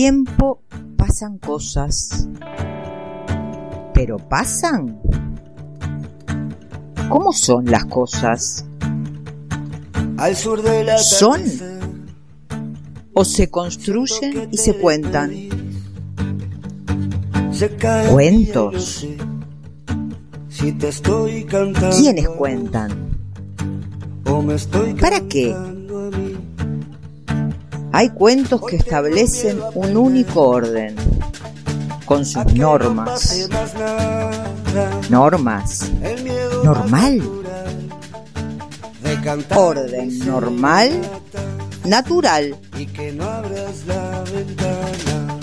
Tiempo pasan cosas. ¿Pero pasan? ¿Cómo son las cosas? Al sur de la ¿Son? ¿O se construyen y se cuentan? ¿Cuentos? Si te estoy cantando, ¿Quiénes cuentan? ¿Para qué? Hay cuentos que establecen un único orden, con sus normas. Normas. Normal. Orden normal, natural. y que no abras la ventana.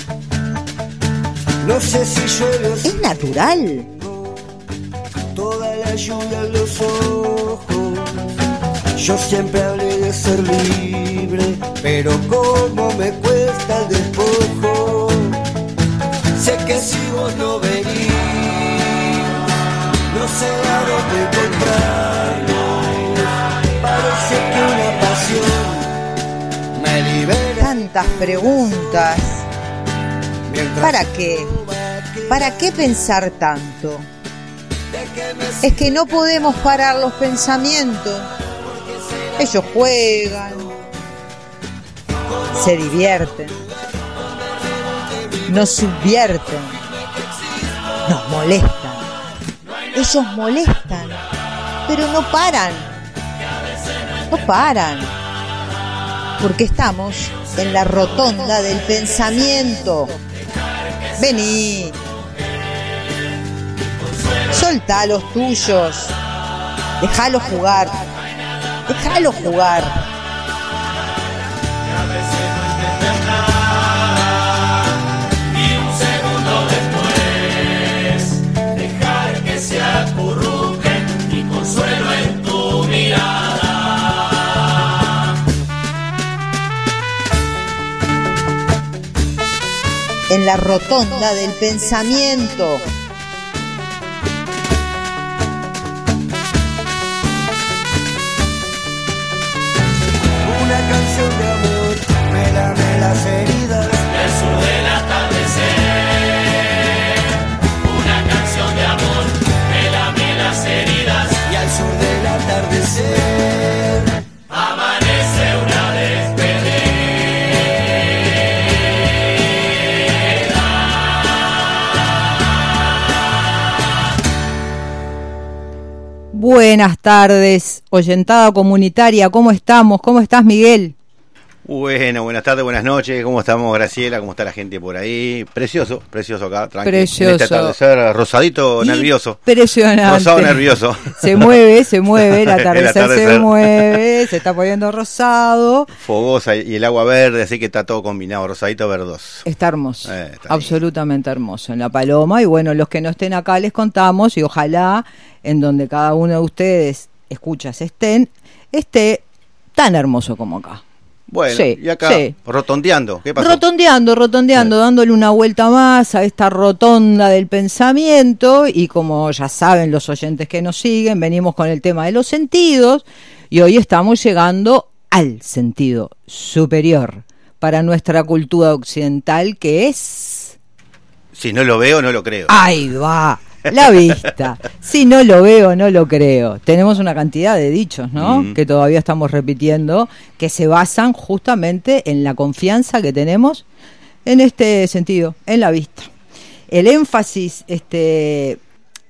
No sé si Es natural. toda la lluvia en los ojos. Yo siempre hablé de ser libre, pero como me cuesta el despojo. Sé que si vos no venís, no sé a dónde encontrarnos. Parece que una pasión me libera. Tantas preguntas. ¿Para qué? ¿Para qué pensar tanto? Es que no podemos parar los pensamientos. Ellos juegan, se divierten, nos subvierten, nos molestan. Ellos molestan, pero no paran. No paran. Porque estamos en la rotonda del pensamiento. Vení. Soltá los tuyos. Déjalo jugar. Déjalo jugar. En la rotonda del pensamiento. Buenas tardes, oyentada comunitaria. ¿Cómo estamos? ¿Cómo estás, Miguel? Bueno, buenas tardes, buenas noches. ¿Cómo estamos, Graciela? ¿Cómo está la gente por ahí? Precioso, precioso acá, tranquilo. Precioso. En este atardecer rosadito, nervioso. Impresionante. Rosado nervioso. Se mueve, se mueve, el El atardecer, se mueve, se está poniendo rosado. Fogosa y el agua verde, así que está todo combinado, rosadito verdoso. Está hermoso, Eh, está absolutamente hermoso en La Paloma. Y bueno, los que no estén acá les contamos y ojalá en donde cada uno de ustedes escuchas estén, esté tan hermoso como acá. Bueno, Sí, y acá, sí. rotondeando, ¿qué pasó? Rotondeando, rotondeando, dándole una vuelta más a esta rotonda del pensamiento y como ya saben los oyentes que nos siguen, venimos con el tema de los sentidos y hoy estamos llegando al sentido superior para nuestra cultura occidental que es... Si no lo veo, no lo creo. Ahí va, la vista. Si no lo veo, no lo creo. Tenemos una cantidad de dichos, ¿no? Mm. Que todavía estamos repitiendo, que se basan justamente en la confianza que tenemos en este sentido, en la vista. El énfasis este,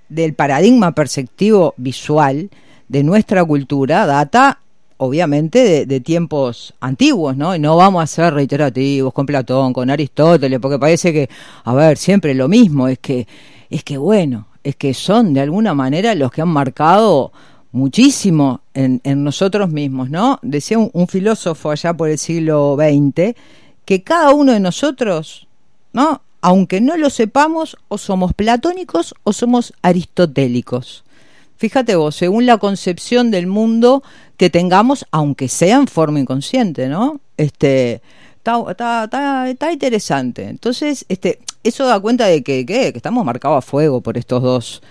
del paradigma perceptivo visual de nuestra cultura data obviamente de, de tiempos antiguos, ¿no? Y no vamos a ser reiterativos con Platón, con Aristóteles, porque parece que, a ver, siempre lo mismo, es que, es que bueno, es que son de alguna manera los que han marcado muchísimo en, nosotros mismos, ¿no? Decía un, un filósofo allá por el siglo XX que cada uno de nosotros, ¿no? Aunque no lo sepamos, o somos platónicos o somos aristotélicos. Fíjate vos, según la concepción del mundo que tengamos, aunque sea en forma inconsciente, ¿no? Este, está, está, está, está interesante. Entonces, este, eso da cuenta de que, que, que estamos marcados a fuego por estos dos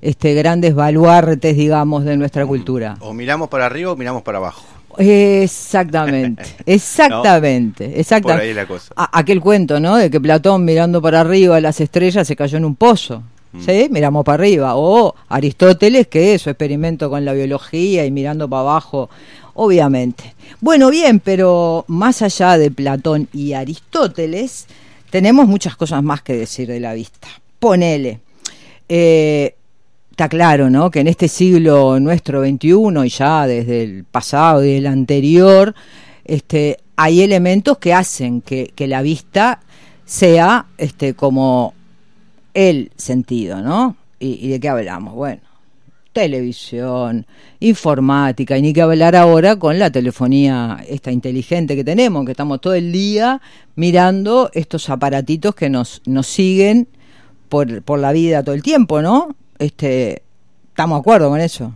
este, grandes baluartes, digamos, de nuestra cultura. O miramos para arriba o miramos para abajo. Exactamente, exactamente, exactamente. Por ahí la cosa. A- aquel cuento, ¿no? De que Platón mirando para arriba las estrellas se cayó en un pozo. Mm. ¿Sí? Miramos para arriba. O Aristóteles, que es su experimento con la biología y mirando para abajo, obviamente. Bueno, bien, pero más allá de Platón y Aristóteles, tenemos muchas cosas más que decir de la vista. Ponele. Eh, está claro, ¿no? Que en este siglo nuestro XXI y ya desde el pasado y el anterior, este, hay elementos que hacen que, la vista sea este, como el sentido, ¿no? ¿Y, y de qué hablamos? Bueno, televisión, informática, y ni que hablar ahora con la telefonía esta inteligente que tenemos, que estamos todo el día mirando estos aparatitos que nos, nos siguen por, por la vida todo el tiempo, ¿no? Este, ¿Estamos de acuerdo con eso?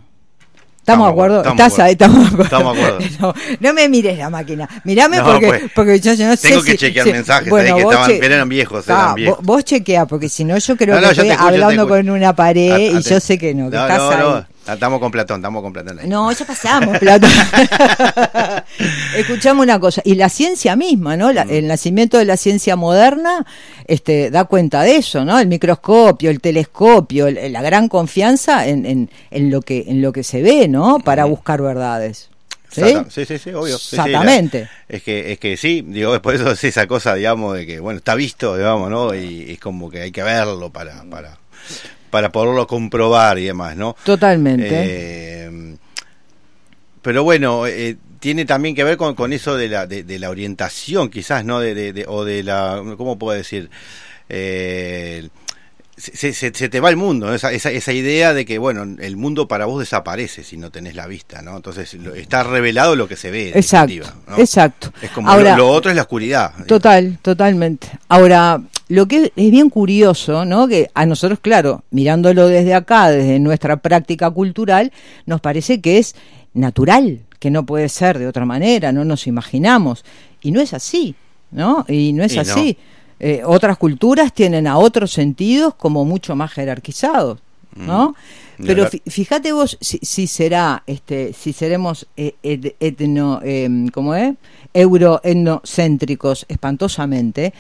¿Estamos de acuerdo? ¿Estás ahí? ¿Estamos de acuerdo? No, no me mires la máquina. Mirame No, porque, pues, porque yo, yo no sé tengo que si- chequear si- mensajes, bueno, ahí que estaban- che- pero eran viejos, Ah, eran vos- viejos. Vos, chequea, porque si no yo creo No, que estoy escucho, hablando con una pared y yo sé que no, que No, estás no, ahí. Estamos con Platón, estamos con Platón ahí. No, ya pasamos, Platón. Escuchamos una cosa, y la ciencia misma, ¿no? La- Mm. el nacimiento de la ciencia moderna este, da cuenta de eso, ¿no? El microscopio, el telescopio, el- la gran confianza en, en, en lo que, en lo que se ve, ¿no? Para buscar verdades. ¿Sí? Sí, sí, sí, obvio. Sí, sí, la- Exactamente. es que es que sí, digo, por eso es esa cosa, digamos, de que, bueno, está visto, digamos, ¿no? Y es como que hay que verlo para, para, para poderlo comprobar y demás, ¿no? Totalmente. Eh, pero bueno, eh, tiene también que ver con, con eso de la, de, de la orientación, quizás, ¿no? De, de- de- o de la, ¿cómo puedo decir? Eh, se, se- se te va el mundo, esa, esa, esa idea de que, bueno, el mundo para vos desaparece si no tenés la vista, ¿no? Entonces lo- está revelado lo que se ve. Exacto, ¿no? exacto. Es como Ahora- lo, lo otro es la oscuridad. Total, totalmente. Ahora, lo que es bien curioso, ¿no? Que a nosotros, claro, mirándolo desde acá, desde nuestra práctica cultural, nos parece que es natural, que no puede ser de otra manera, no nos imaginamos. Y no es así, ¿no? Y no es Y no. Eh, otras culturas tienen a otros sentidos como mucho más jerarquizados, ¿no? Ni Pero fíjate vos si, si será, este, si seremos eh, et- etno, em, ¿cómo es? Euroetnocéntricos espantosamente.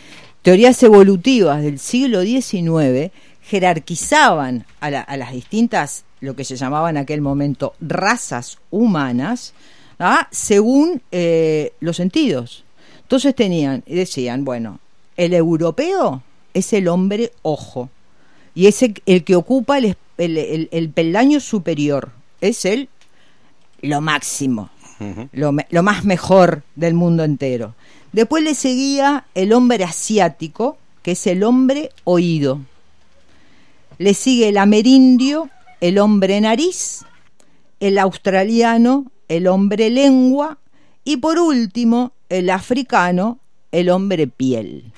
Teorías evolutivas del siglo XIX jerarquizaban a, la- a las distintas, lo que se llamaba en aquel momento, razas humanas, ¿ah? según eh, los sentidos. Entonces tenían, y decían, bueno, el europeo es el hombre ojo y es el, el que ocupa el, peldaño superior, es el lo máximo, lo, lo más mejor del mundo entero. Después le seguía el hombre asiático, que es el hombre oído. Le sigue el amerindio, el hombre nariz, el australiano, el hombre lengua y por último el africano, el hombre piel.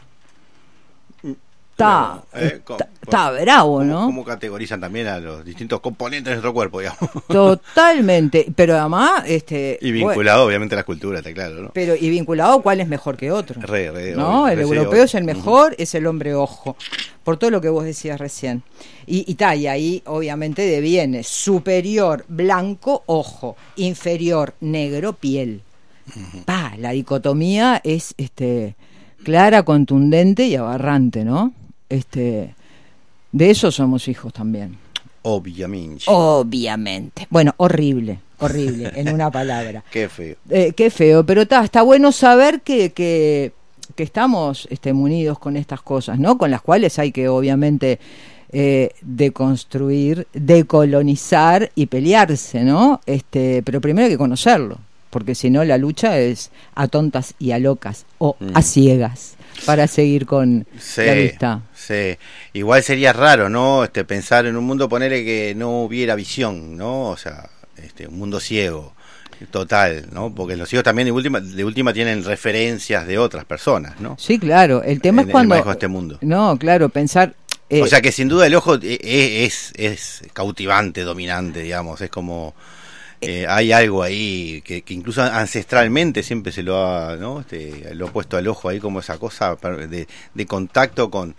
Está, Eh, está, está bravo, ¿Cómo- ¿no? ¿Cómo categorizan también a los distintos componentes de nuestro cuerpo, digamos? Totalmente, pero además, este, y bueno, vinculado, obviamente, a la cultura, está claro, ¿no? pero y vinculado cuál es mejor que otro. Re, re, no, obvio, el re, europeo es el mejor, es el hombre ojo, por todo lo que vos decías recién. Y, y, ta, y ahí obviamente deviene superior blanco ojo, inferior negro piel. Pa, la dicotomía es este clara, contundente y aberrante, ¿no? Este de eso somos hijos también. Obviamente. Obviamente. Bueno, horrible, horrible, en una palabra. Qué feo. Eh, qué feo, pero está está bueno saber que, que, que estamos este, munidos con estas cosas, ¿no? Con las cuales hay que obviamente eh, deconstruir, decolonizar y pelearse, ¿no? Este, pero primero hay que conocerlo, porque si no la lucha es a tontas y a locas o Mm. a ciegas para seguir con Sí, la vista. sí. Igual sería raro, ¿no? Este, pensar en un mundo, ponerle que no hubiera visión, ¿no? O sea, este, un mundo ciego, total, ¿no? Porque los ciegos también de última, de última tienen referencias de otras personas, ¿no? Sí, claro. El tema En es el cuando. de este mundo. No, claro, pensar. eh, o sea que sin duda el ojo e- e- es, es cautivante, dominante, digamos, es como... eh, hay algo ahí que, que incluso ancestralmente siempre se lo ha, ¿no? Este, lo ha puesto al ojo ahí como esa cosa de, de contacto con,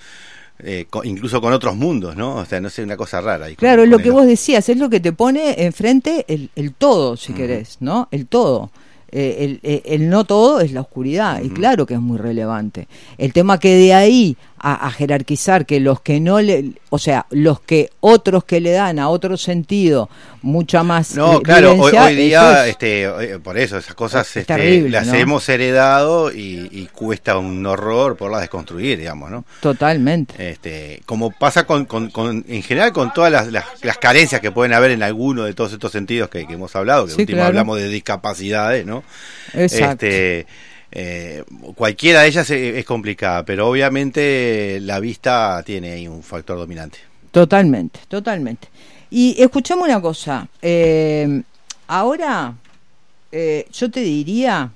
eh, con- incluso con otros mundos, ¿no? O sea, no sé, una cosa rara. ahí Claro, es lo que vos decías, es lo que te pone enfrente el, el todo, si Ujú. querés, ¿no? El todo. eh, el, el- el no todo es la oscuridad, y claro que es muy relevante. El tema que de ahí a, a jerarquizar que los que no le, o sea, los que otros que le dan a otro sentido mucha más No, claro, hoy, hoy día, es- este, por eso, esas cosas Es este, terrible, las ¿no? hemos heredado y, y cuesta un horror poderlas desconstruir, digamos, ¿no? totalmente. Este, como pasa con, con- con- en general con todas las, las, las carencias que pueden haber en alguno de todos estos sentidos que, que hemos hablado, que Sí, último claro. hablamos de discapacidades, ¿no? Exacto. Este, eh, cualquiera de ellas es, es complicada, pero obviamente la vista tiene ahí un factor dominante. Totalmente, totalmente. Y escuchame una cosa, eh, ahora eh, yo te diría,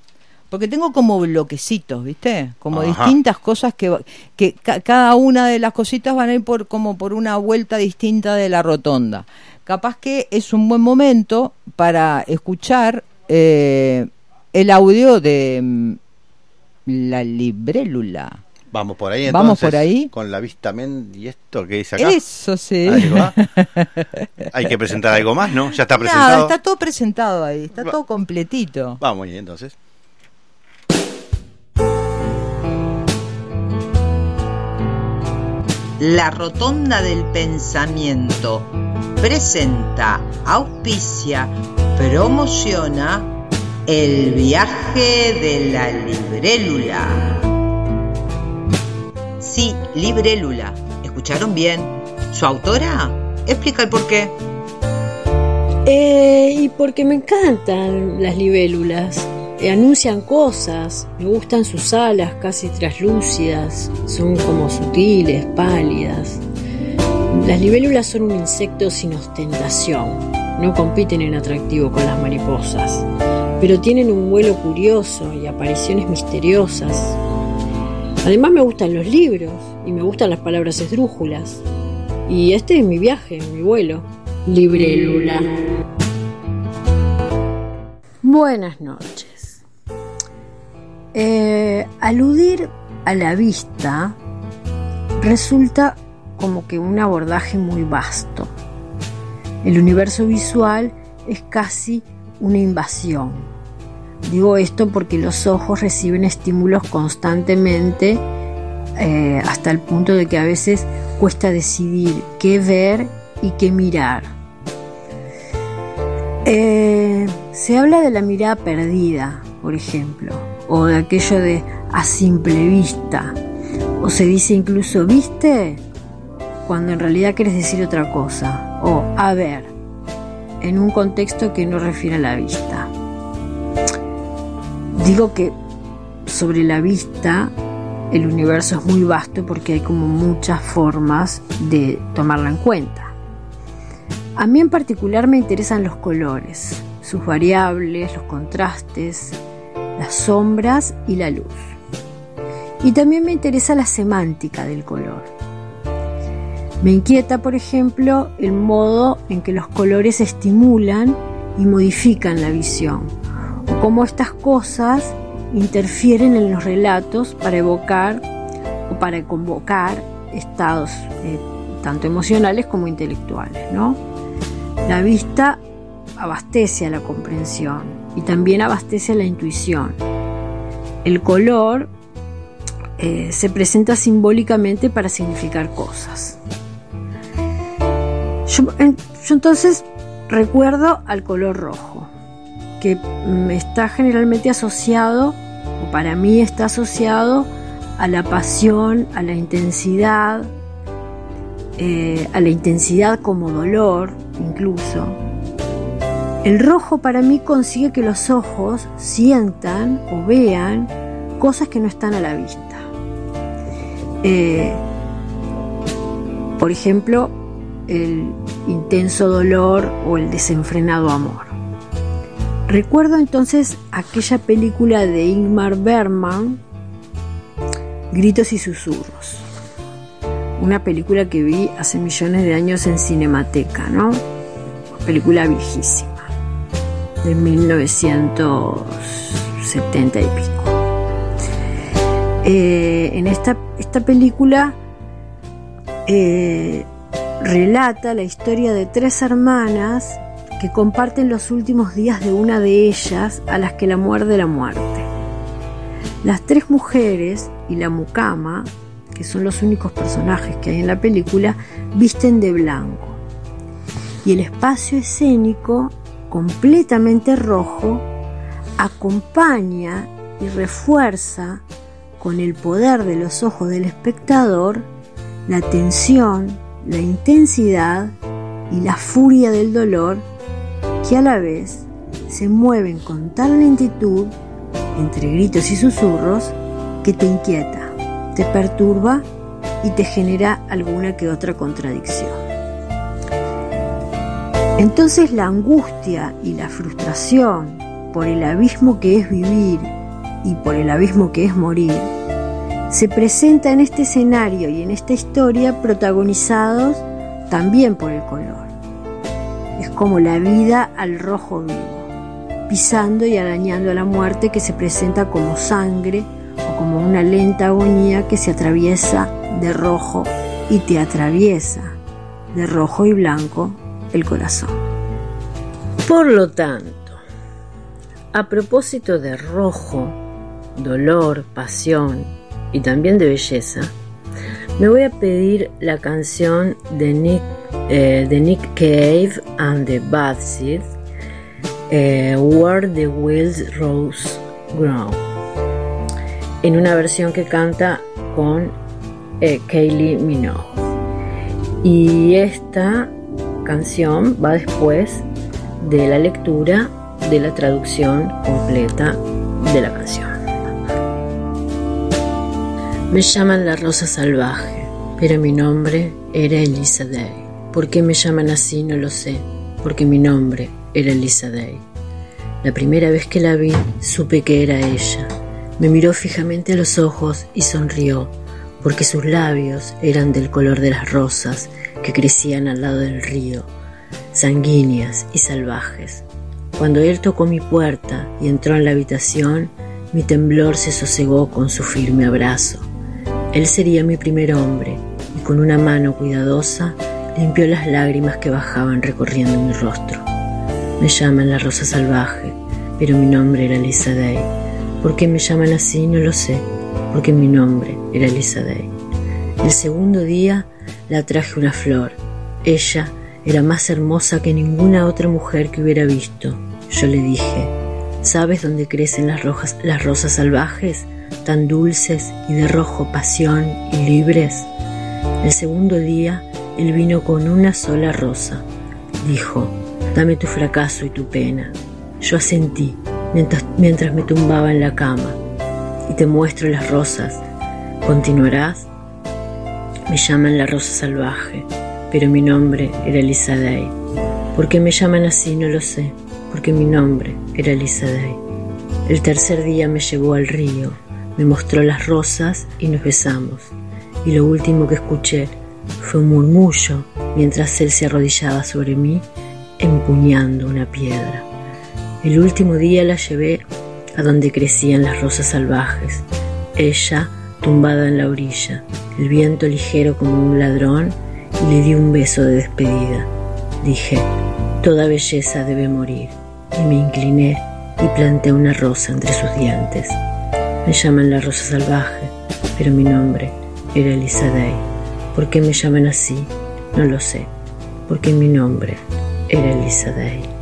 porque tengo como bloquecitos, ¿viste? Como Ajá. distintas cosas que, que ca- cada una de las cositas van a ir por como por una vuelta distinta de la rotonda. Capaz que es un buen momento para escuchar eh, el audio de mm, la librélula. Vamos por ahí entonces. Vamos por ahí. Con la vista men y esto que dice acá. Eso sí. Ahí va. Hay que presentar algo más, ¿no? Ya está Nada, presentado. está todo presentado ahí, está Va- todo completito. Vamos y entonces. La Rotonda del Pensamiento presenta, auspicia, promociona el viaje de la librélula. Sí, librélula. ¿Escucharon bien? ¿Su autora? Explica el porqué. Eh, y porque me encantan las libélulas. Eh, anuncian cosas, me gustan sus alas casi traslúcidas, son como sutiles, pálidas. Las libélulas son un insecto sin ostentación, no compiten en atractivo con las mariposas, pero tienen un vuelo curioso y apariciones misteriosas. Además me gustan los libros y me gustan las palabras esdrújulas. Y este es mi viaje, mi vuelo. Librélula. Buenas noches. Eh, aludir a la vista resulta como que un abordaje muy vasto. El universo visual es casi una invasión. Digo esto porque los ojos reciben estímulos constantemente eh, hasta el punto de que a veces cuesta decidir qué ver y qué mirar. Eh, se habla de la mirada perdida, por ejemplo, o de aquello de a simple vista, o se dice incluso viste cuando en realidad quieres decir otra cosa, o a ver, en un contexto que no refiere a la vista. Digo que sobre la vista el universo es muy vasto porque hay como muchas formas de tomarla en cuenta. A mí en particular me interesan los colores, sus variables, los contrastes, las sombras y la luz. Y también me interesa la semántica del color. Me inquieta, por ejemplo, el modo en que los colores estimulan y modifican la visión, cómo estas cosas interfieren en los relatos para evocar o para convocar estados eh, tanto emocionales como intelectuales. La vista abastece a la comprensión y también abastece a la intuición. El color eh, se presenta simbólicamente para significar cosas. Yo entonces recuerdo al color rojo, que mm, está generalmente asociado, o para mí está asociado, a la pasión, a la intensidad, eh, a la intensidad como dolor incluso. El rojo para mí consigue que los ojos sientan o vean cosas que no están a la vista. Eh, por ejemplo, el intenso dolor o el desenfrenado amor. Recuerdo entonces aquella película de Ingmar Bergman, Gritos y Susurros. Una película que vi hace millones de años en Cinemateca, ¿no? Película viejísima, de 1970 y pico. Eh, en esta, esta película eh, relata la historia de tres hermanas que comparten los últimos días de una de ellas a las que la muerde la muerte. Las tres mujeres y la mucama, que son los únicos personajes que hay en la película, visten de blanco. Y el espacio escénico, completamente rojo, acompaña y refuerza con el poder de los ojos del espectador la tensión, la intensidad y la furia del dolor a la vez se mueven con tal lentitud, entre gritos y susurros, que te inquieta, te perturba y te genera alguna que otra contradicción. Entonces la angustia y la frustración por el abismo que es vivir y por el abismo que es morir, se presenta en este escenario y en esta historia protagonizados también por el color. Es como la vida al rojo vivo, pisando y arañando a la muerte que se presenta como sangre o como una lenta agonía que se atraviesa de rojo y te atraviesa de rojo y blanco el corazón. Por lo tanto, a propósito de rojo, dolor, pasión y también de belleza, me voy a pedir la canción de Nick, eh, de Nick Cave and the Bad Seeds, eh, Where the Wild Rose Grow, en una versión que canta con eh, Kaylee Minogue. Y esta canción va después de la lectura de la traducción completa de la canción. Me llaman la rosa salvaje, pero mi nombre era Elisa Day. ¿Por qué me llaman así? No lo sé, porque mi nombre era Elisa Day. La primera vez que la vi, supe que era ella. Me miró fijamente a los ojos y sonrió, porque sus labios eran del color de las rosas que crecían al lado del río, sanguíneas y salvajes. Cuando él tocó mi puerta y entró en la habitación, mi temblor se sosegó con su firme abrazo. Él sería mi primer hombre y con una mano cuidadosa limpió las lágrimas que bajaban recorriendo mi rostro. Me llaman la rosa salvaje, pero mi nombre era Lisa Day. ¿Por qué me llaman así? No lo sé, porque mi nombre era Lisa Day. El segundo día la traje una flor. Ella era más hermosa que ninguna otra mujer que hubiera visto. Yo le dije, ¿sabes dónde crecen las, las rosas salvajes, tan dulces y de rojo pasión y libres? El segundo día, él vino con una sola rosa. Dijo, dame tu fracaso y tu pena. Yo asentí mientras, mientras me tumbaba en la cama. Y te muestro las rosas. ¿Continuarás? Me llaman la rosa salvaje pero mi nombre era Lisa Day. ¿Por qué me llaman así? No lo sé, porque mi nombre era Lisa Day. El tercer día me llevó al río, me mostró las rosas y nos besamos. Y lo último que escuché fue un murmullo mientras él se arrodillaba sobre mí empuñando una piedra. El último día la llevé a donde crecían las rosas salvajes, ella tumbada en la orilla, el viento ligero como un ladrón y le di un beso de despedida. Dije, toda belleza debe morir, y me incliné y planté una rosa entre sus dientes. Me llaman la rosa salvaje, pero mi nombre era Elisa Day. ¿Por qué me llaman así? No lo sé, porque mi nombre era Elisa Day.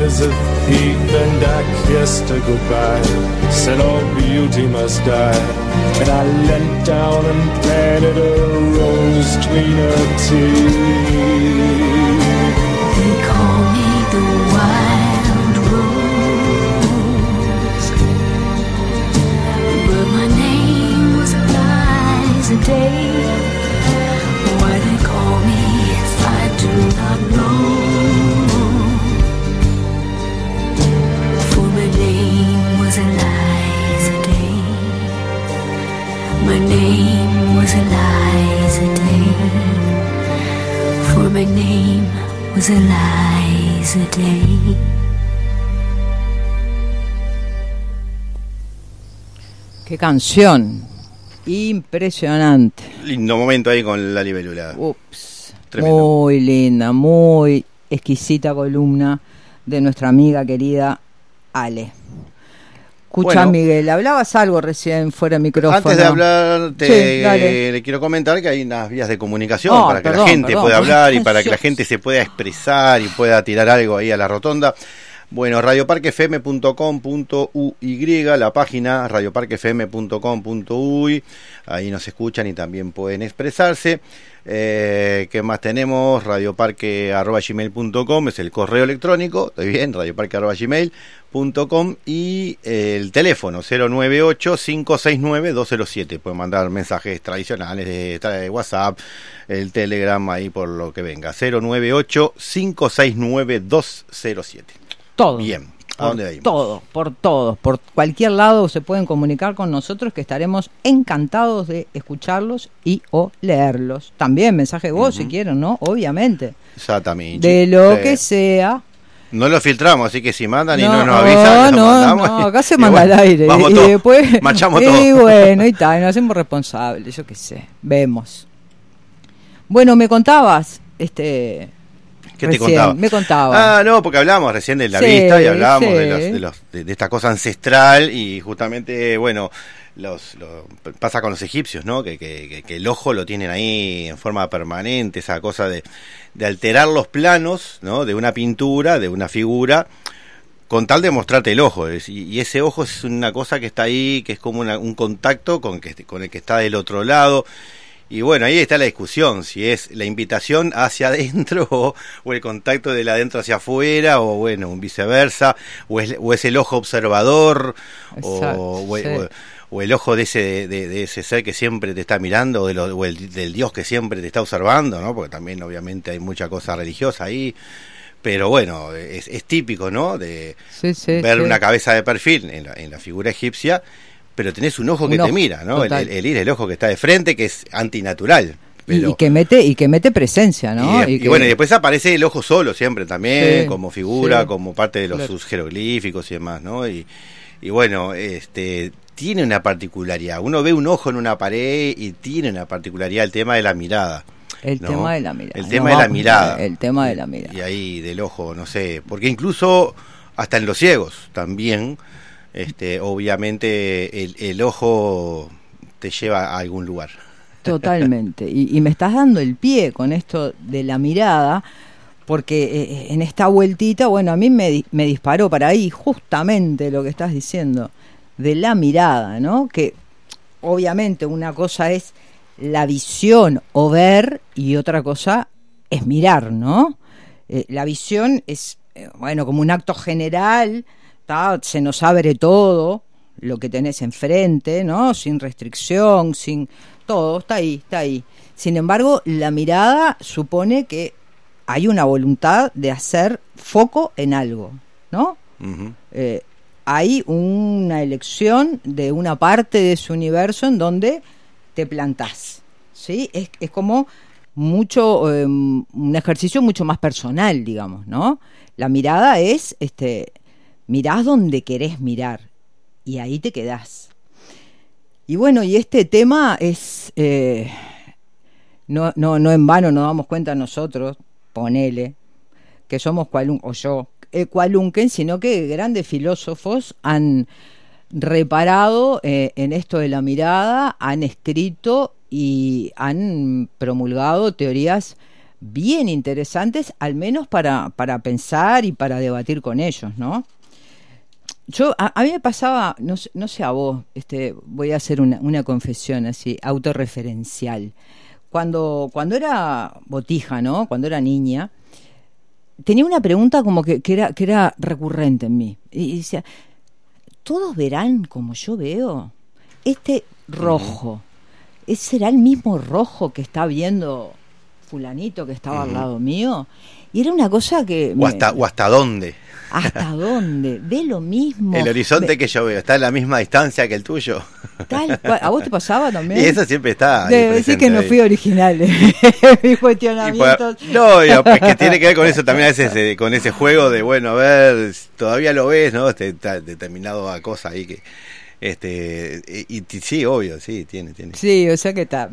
Lied as a thief, and I kissed her goodbye. Said all beauty must die, and I leant down and planted a rose between her teeth. They call me the wild rose. But my name was Eliza Day. Why they call me, I do not know. My name was Eliza Day. For my name was Eliza Day. Qué canción. Impresionante. Lindo momento ahí con la libélula. Ups. Tremendo. Muy linda, muy exquisita columna de nuestra amiga querida Ale. Escucha, Bueno. Miguel, hablabas algo recién fuera de micrófono. Antes de hablar, te- Sí, dale. le quiero comentar que hay unas vías de comunicación Oh, para que la gente perdón. pueda hablar y para que la gente se pueda expresar y pueda tirar algo ahí a la rotonda. Bueno, radioparquefm.com.uy, la página radioparquefm.com.uy, ahí nos escuchan y también pueden expresarse. Eh, ¿Qué más tenemos? radioparque.gmail.com es el correo electrónico, estoy bien, y eh, el teléfono 098-569-207. Pueden mandar mensajes tradicionales de, WhatsApp, el Telegram, ahí por lo que venga. 098-569-207. Todo. Bien, ¿a dónde hay? todo, por todo, por cualquier lado se pueden comunicar con nosotros que estaremos encantados de escucharlos y o leerlos. También mensaje de voz si quieren, ¿no? Obviamente. Exactamente. De lo Sí. que sea. No lo filtramos, así que si mandan y no, No, nos avisan, no, mandamos. no, acá se Y manda bueno, al aire. Vamos y todos, después, machamos y todo. bueno, y tal, nos hacemos responsables, yo qué sé, vemos. Bueno, me contabas, este... ¿Qué te contaba? Me contaba. Ah, no, porque hablábamos recién de la Sí, vista y hablábamos sí. de, los- de, los- de- de esta cosa ancestral y justamente, bueno, los, lo- pasa con los egipcios, ¿no? Que, que- el ojo lo tienen ahí en forma permanente, esa cosa de, de alterar los planos, ¿no? De una pintura, de una figura, con tal de mostrarte el ojo. Es- y, y ese ojo es una cosa que está ahí, que es como una- un contacto con, que, con el que está del otro lado. Y bueno, ahí está la discusión, si es la invitación hacia adentro o, o el contacto de adentro hacia afuera, o bueno, un viceversa, o es, o es el ojo observador, Exacto, o, o- sí. o- o el ojo de ese, de, de ese ser que siempre te está mirando, o, de lo- o el, del Dios que siempre te está observando, ¿no? Porque también obviamente hay mucha cosa religiosa ahí. Pero bueno, es, es típico, ¿no? De Sí, sí, ver sí. una cabeza de perfil en la, en la figura egipcia, pero tenés un ojo Un que te mira, ¿no? El, el, el ir, el ojo que está de frente, que es antinatural. Y- Pero, y, que mete y que mete presencia, ¿no? y, y que- bueno, y después aparece el ojo solo siempre también, como figura, como parte de los Claro. sus jeroglíficos y demás, ¿no? Y, y bueno, este tiene una particularidad. Uno ve un ojo en una pared y tiene una particularidad el tema de la mirada. el ¿no? tema de la mirada. El No, tema de la mirada. El tema de la mirada. Y ahí del ojo, no sé, porque incluso hasta en los ciegos también, este, obviamente el, el ojo te lleva a algún lugar. Totalmente. Y, y me estás dando el pie con esto de la mirada, porque eh, en esta vueltita, bueno, a mí me, me disparó para ahí justamente lo que estás diciendo, de la mirada, ¿no? Que obviamente una cosa es la visión o ver y otra cosa es mirar, ¿no? Eh, la visión es, eh, bueno, como un acto general, ¿tá? se nos abre todo lo que tenés enfrente, ¿no? Sin restricción, sin todo, está ahí, está ahí. Sin embargo, la mirada supone que hay una voluntad de hacer foco en algo, ¿no? Eh, hay una elección de una parte de su universo en donde te plantás. ¿sí? Es, como mucho, eh, un ejercicio mucho más personal, digamos, ¿no? La mirada es, este, mirás donde querés mirar y ahí te quedás. Y bueno, y este tema es, eh, no, no, no en vano nos damos cuenta nosotros, ponele, que somos cualun, o yo, sino que grandes filósofos han reparado eh, en esto de la mirada, han escrito y han promulgado teorías bien interesantes, al menos para, para pensar y para debatir con ellos, ¿no? Yo, a, mí me pasaba, no, no sé a vos, este, voy a hacer una, una confesión así, autorreferencial. Cuando, cuando era botija, ¿no? Cuando era niña, tenía una pregunta como que, que era, que era recurrente en mí. Y, y decía, ¿todos verán como yo veo? Este rojo, ¿es ¿será el mismo rojo que está viendo fulanito que estaba al lado mío? Y era una cosa que... O me- hasta, o hasta dónde. ¿Hasta dónde? ¿Ve lo mismo? El horizonte que yo veo está a la misma distancia que el tuyo. Tal cual. ¿A vos te pasaba también? Y eso siempre está. Debe decir que no fui original en mis Y cuestionamientos. pa- no, y es que tiene que ver con eso también a veces, eh, con ese juego de, bueno, a ver, todavía lo ves, ¿no? Este, determinado cosa ahí que, este, y, y sí, obvio, sí, tiene, tiene. Sí, o sea que está.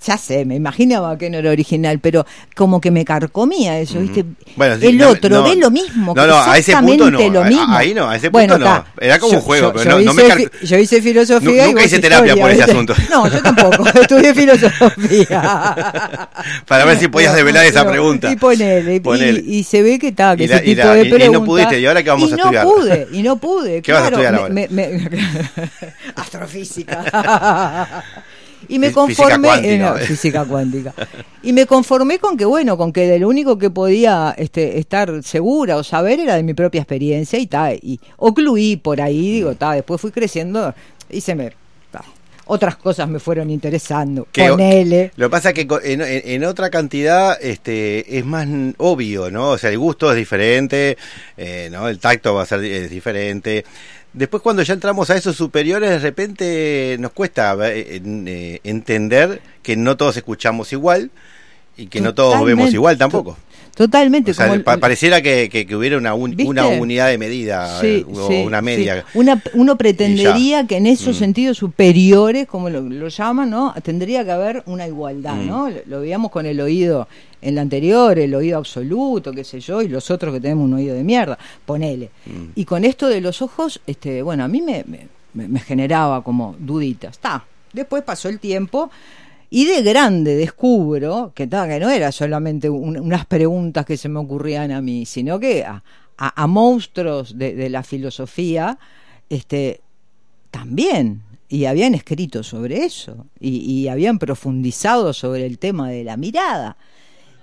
Me- Ya sé, me imaginaba que no era original, pero como que me carcomía eso, ¿viste? Bueno, sí, el no, otro no. ve lo mismo. No, no, a ese punto no, lo a- mismo. ahí no, a ese Bueno, punto no. está. Era como un juego, pero no- no me hice fi- Yo hice filosofía. Nu- y nunca vos hice terapia historia, por ese asunto. No, yo tampoco. Estudié filosofía. Para ver si podías develar esa No, pregunta. Y ponele, y- Ponele. Y, se ve que está, que Y ese la- y tipo la- de y- y no pudiste, ¿y ahora qué vamos y a no estudiar? pude, y no pude. ¿Qué vas a claro, estudiar me- ahora? me- me- Astrofísica. Y me física conformé cuántica. eh, no, física cuántica. Y me conformé con que bueno, con que lo único que podía este, estar segura o saber era de mi propia experiencia y tal, y ocluí por ahí, digo, ta, después fui creciendo y se me ta, otras cosas me fueron interesando. Que- Ponele. Lo que pasa es que en, en- otra cantidad este, es más obvio, ¿no? O sea, el gusto es diferente, eh, ¿no? El tacto va a ser es diferente. Después cuando ya entramos a esos superiores, de repente nos cuesta eh, eh, entender que no todos escuchamos igual y que no todos vemos igual tampoco. Totalmente. O sea, como el- pa- pareciera que, que- que hubiera una, un- una unidad de medida Sí, eh, o sí, una media. sí. Una- uno pretendería que en esos Mm. sentidos superiores, como lo, lo llaman, ¿no? Tendría que haber una igualdad, Mm. ¿no? Lo, lo veíamos con el oído en la anterior, el oído absoluto, qué sé yo, y los otros que tenemos un oído de mierda, ponele. Mm. Y con esto de los ojos, este, bueno, a mí me, me- generaba como duditas. Está. Después pasó el tiempo y de grande descubro que, ta, que no era solamente un- unas preguntas que se me ocurrían a mí, sino que a, a- a monstruos de, de la filosofía este, también. Y habían escrito sobre eso. Y, y habían profundizado sobre el tema de la mirada.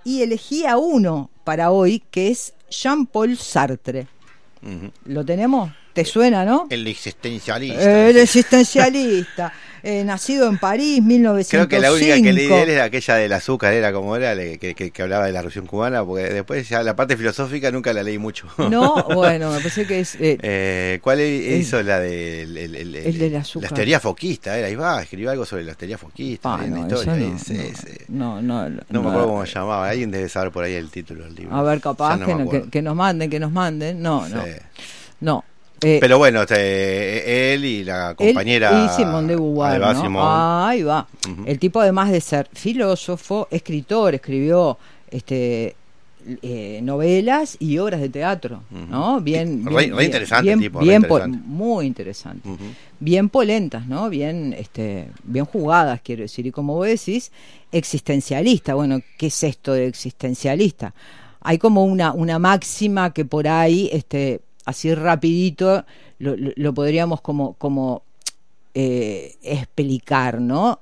Y elegí a uno para hoy que es Jean-Paul Sartre. ¿Lo tenemos? ¿Te suena, no? El existencialista. El existencialista. eh, nacido en París, 1905. Creo que la única que leí de él era aquella del azúcar, era como era, que, que- que hablaba de la revolución cubana, porque después ya la parte filosófica nunca la leí mucho. No, bueno, me parece que es... eh, Eh, ¿Cuál hizo la de el, el- el- el del azúcar. Las teorías foquistas, era, ahí va, escribió algo sobre las teorías foquistas ah, en la no, historia. eso no, ese- no, ese. no, no, No, no, me acuerdo cómo se llamaba, alguien debe saber por ahí el título del libro. A ver, capaz que, nos manden, que nos manden. No, no, Sí. no. Eh, Pero bueno, este, él y la compañera y Simón de Beauvoir, ¿no? Simón. Ahí va. El tipo, además de ser filósofo, escritor, escribió este eh, novelas y obras de teatro, ¿no? Bien, Re- re interesante bien- tipo, re bien interesante. muy interesante. Bien polentas, ¿no? Bien, este, bien jugadas, quiero decir. Y como vos decís, existencialista. Bueno, ¿qué es esto de existencialista? Hay como una, una máxima que por ahí, este, así rapidito, lo, lo- podríamos como, como eh, explicar, ¿no?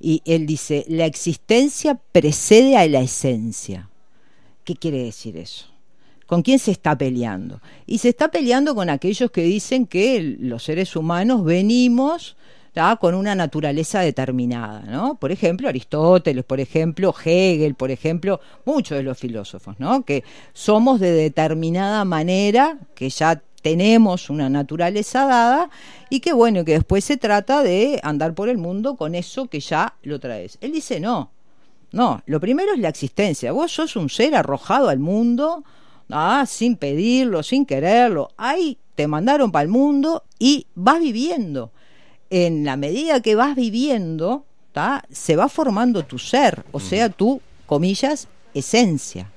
Y él dice, la existencia precede a la esencia. ¿Qué quiere decir eso? ¿Con quién se está peleando? Y se está peleando con aquellos que dicen que los seres humanos venimos con una naturaleza determinada, ¿no? Por ejemplo, Aristóteles, por ejemplo, Hegel, por ejemplo, muchos de los filósofos, ¿no? Que somos de determinada manera, que ya tenemos una naturaleza dada y que bueno, que después se trata de andar por el mundo con eso que ya lo traes. Él dice, no, no, lo primero es la existencia. Vos sos un ser arrojado al mundo, ah, sin pedirlo, sin quererlo. Ahí te mandaron para el mundo y vas viviendo. En la medida que vas viviendo, ¿tá? se va formando tu ser, o sea, tu, comillas, esencia.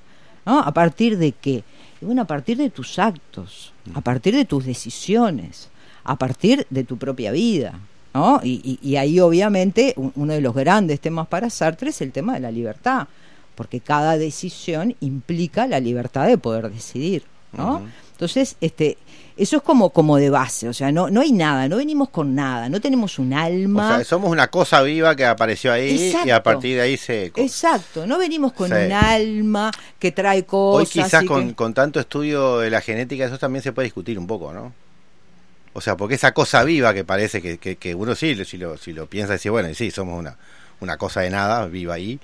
¿no? ¿A partir de qué? Bueno, a partir de tus actos, a partir de tus decisiones, a partir de tu propia vida. ¿no? Y, y- y ahí obviamente un- uno de los grandes temas para Sartre es el tema de la libertad, porque cada decisión implica la libertad de poder decidir. ¿No? Entonces, este, eso es como, como de base, o sea, no, no hay nada, no venimos con nada, no tenemos un O alma. sea, somos una cosa viva que apareció ahí y a partir de ahí se... Exacto, no venimos con Sí. un alma que trae Hoy cosas. quizás y con, que- con tanto estudio de la genética eso también se puede discutir un poco, ¿no? O sea, porque esa cosa viva que parece que, que, que uno sí, si lo, si lo piensa, dice, bueno, sí, somos una, una cosa de nada, viva ahí,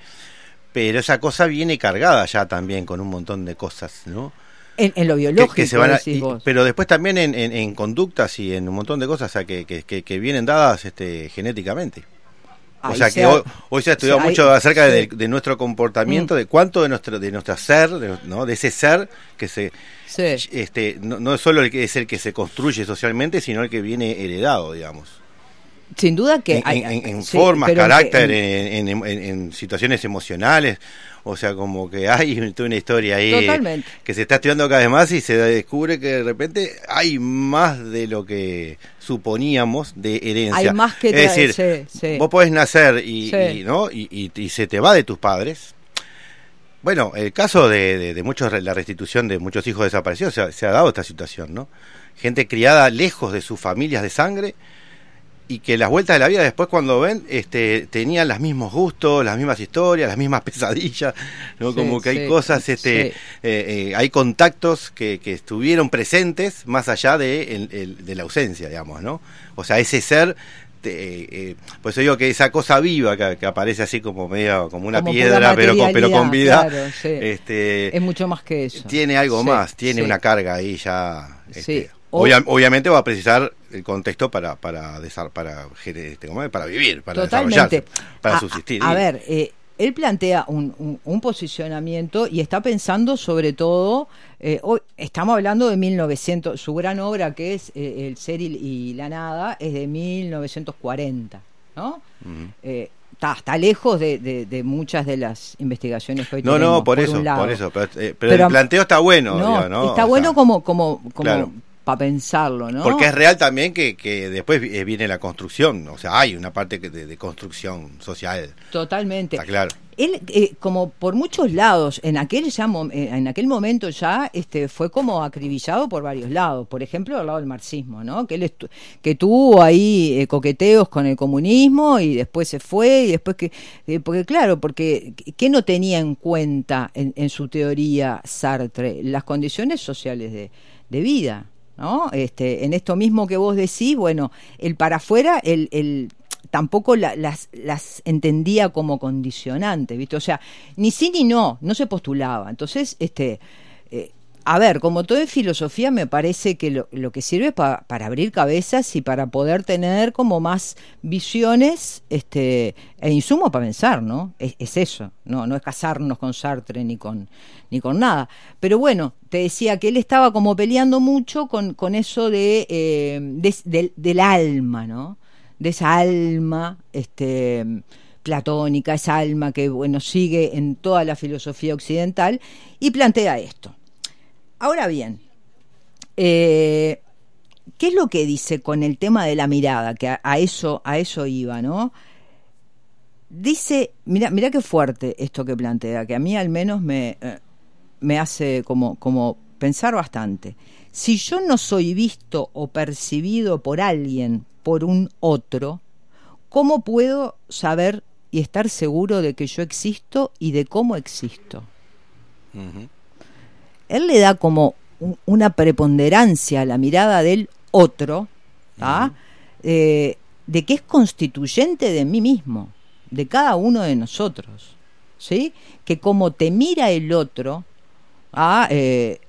pero esa cosa viene cargada ya también con un montón de cosas, ¿no? En, en lo biológico, que se van a- decís y- vos. pero después también en, en- en conductas y en un montón de cosas o sea, que, que, vienen dadas este, genéticamente. O sea se que hoy, hoy se ha estudiado mucho acerca de, sí. de nuestro comportamiento, Mm. de cuánto de nuestro de nuestra ser, de, ¿no? de ese ser que se Sí. este no, no es solo el que es el que se construye socialmente, sino el que viene heredado, digamos. Sin duda que En, hay, en- en sí, formas, que- carácter, en- en, situaciones emocionales. O sea, como que hay toda una historia ahí Totalmente. que se está estudiando cada vez más y se descubre que de repente hay más de lo que suponíamos de herencia. Hay más que es decir, sí, sí. vos podés nacer y, ¿no? Y, y- y se te va de tus padres. Bueno, el caso de, de, de muchos, la restitución de muchos hijos desaparecidos se ha, se ha dado esta situación, ¿no? Gente criada lejos de sus familias de sangre y que las vueltas de la vida después cuando ven este tenían los mismos gustos, las mismas historias, las mismas pesadillas, ¿no? Sí, como que hay cosas, este, sí. eh, eh, hay contactos que, que estuvieron presentes más allá de, el- el- de la ausencia, digamos, ¿no? O sea, ese ser, te- eh, por eso digo que esa cosa viva que, que aparece así como medio, como una Como piedra, pero con, pero con vida, claro, este, es mucho más que eso. tiene algo más, tiene una carga ahí ya. Sí. este, obvia- obviamente va a precisar el contexto para para desar- para este, para vivir, para Totalmente. desarrollarse, para A- subsistir. A, ver, eh, él plantea un, un- un posicionamiento y está pensando sobre todo, eh, hoy estamos hablando de 1900, su gran obra que es eh, El ser y, y la nada es de 1940, ¿no? Está, está lejos de, de- de muchas de las investigaciones que hoy No, tenemos, no, por, eso, por eso, pero, eh, pero Pero- el planteo está bueno, No, digo, ¿no? está O bueno sea, como, como, como claro. Para pensarlo, ¿no? Porque es real también que, que después eh, viene la construcción, o sea, hay una parte de, de construcción social, Totalmente. está claro. Él, eh, como por muchos lados, en aquel, ya, eh, en aquel momento ya este, fue como acribillado por varios lados. Por ejemplo, al lado del marxismo, ¿no? Que él que tuvo ahí eh, coqueteos con el comunismo y después se fue y después que... eh, porque claro, porque ¿qué no tenía en cuenta en, en su teoría Sartre? Las condiciones sociales de, de vida. ¿No? Este, en esto mismo que vos decís, bueno, el para afuera, el, el, tampoco la- las, las entendía como condicionantes, ¿viste? O sea, ni sí ni no, no se postulaba. Entonces, este, a ver, como todo en filosofía, me parece que lo, que sirve pa- para abrir cabezas y para poder tener como más visiones este, e insumos para pensar, ¿no? Es, es eso, no, no es casarnos con Sartre ni con, ni con nada. Pero bueno, te decía que él estaba como peleando mucho con, con eso de, eh, de- del- del alma, ¿no? de esa alma este, platónica, esa alma que bueno, sigue en toda la filosofía occidental, y plantea esto. Ahora bien, eh, ¿qué es lo que dice con el tema de la mirada? Que a, eso, a eso iba, ¿no? Dice, mira, mira qué fuerte esto que plantea, que a mí al menos me, eh, me hace como, como pensar bastante. Si yo no soy visto o percibido por alguien, por un otro, ¿cómo puedo saber y estar seguro de que yo existo y de cómo existo? Él le da como un- una preponderancia a la mirada del otro, ¿tá? Eh, de que es constituyente de mí mismo, de cada uno de nosotros, ¿sí? Que como te mira el otro, ¿ah? Eh,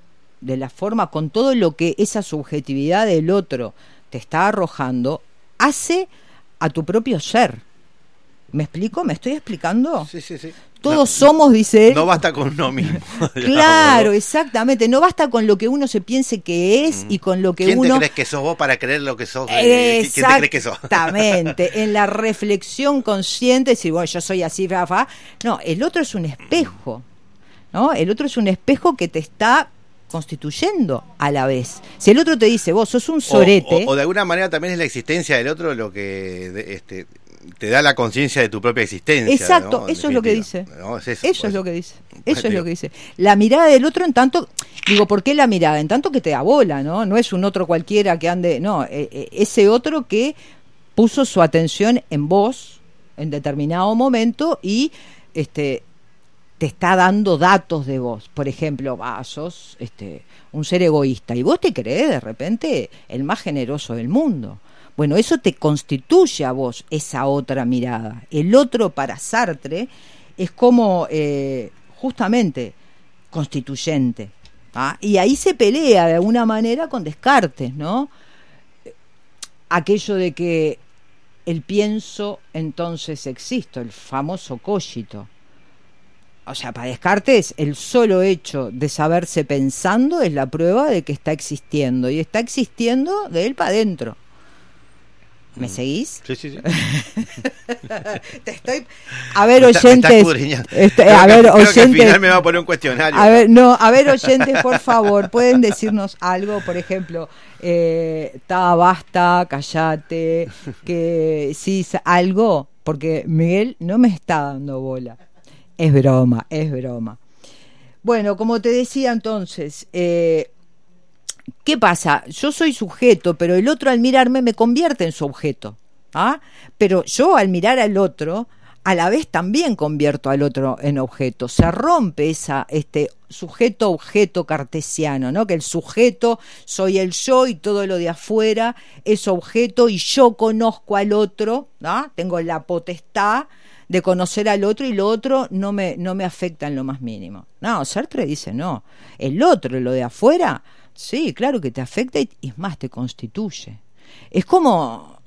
de la forma, con todo lo que esa subjetividad del otro te está arrojando, hace a tu propio ser. ¿Me explico? ¿Me estoy explicando? Sí, sí, sí. Todos No- somos, dice él. No basta con uno mismo. Claro, exactamente. No basta con lo que uno se piense que es y con lo que ¿Quién uno. te crees que sos vos para creer lo que sos? eh, ¿Quién te crees que sos? Exactamente. en la reflexión consciente, decir, bueno, yo soy así, fa, fa. No, el otro es un espejo. ¿No? El otro es un espejo que te está constituyendo a la vez. Si el otro te dice, vos sos un O- sorete. O, o de alguna manera también es la existencia del otro lo que de- este, te da la conciencia de tu propia existencia. Exacto, eso es lo que dice. definitiva. No, es Eso, eso, es lo pues. que dice. Pues, Eso es digo. lo que dice. La mirada del otro en tanto, digo, ¿por qué la mirada? En tanto que te da bola, ¿no? No es un otro cualquiera que ande, no, eh, eh, ese otro que puso su atención en vos en determinado momento y este te está dando datos de vos. Por ejemplo, ah, sos este, un ser egoísta y vos te crees de repente el más generoso del mundo. Bueno, eso te constituye a vos esa otra mirada. El otro para Sartre es como eh, justamente constituyente. ¿ah? Y ahí se pelea de alguna manera con Descartes, ¿no? Aquello de que el pienso entonces existo, el famoso cogito. O sea, para Descartes, el solo hecho de saberse pensando es la prueba de que está existiendo. Y está existiendo de él para adentro. ¿Me seguís? Sí, sí, sí. Te estoy. A ver, oyentes. este, a ver, creo que al oyentes. final me va a poner un cuestionario. A ver, no, a ver, oyentes, por favor, pueden decirnos algo, por ejemplo, eh, ta, basta, callate, que sí, algo, porque Miguel no me está dando bola. Es broma, es broma. Bueno, como te decía entonces, eh, ¿qué pasa? Yo soy sujeto, pero el otro al mirarme me convierte en su objeto. ¿ah? Pero yo al mirar al otro, a la vez también convierto al otro en objeto. Se rompe esa este sujeto-objeto cartesiano, ¿no? Que el sujeto soy el yo y todo lo de afuera es objeto y yo conozco al otro, ¿ah? Tengo la potestad de conocer al otro y lo otro no me, no me afecta en lo más mínimo. No, Sartre dice no. El otro, lo de afuera, sí, claro que te afecta y, es más, te constituye. Es como,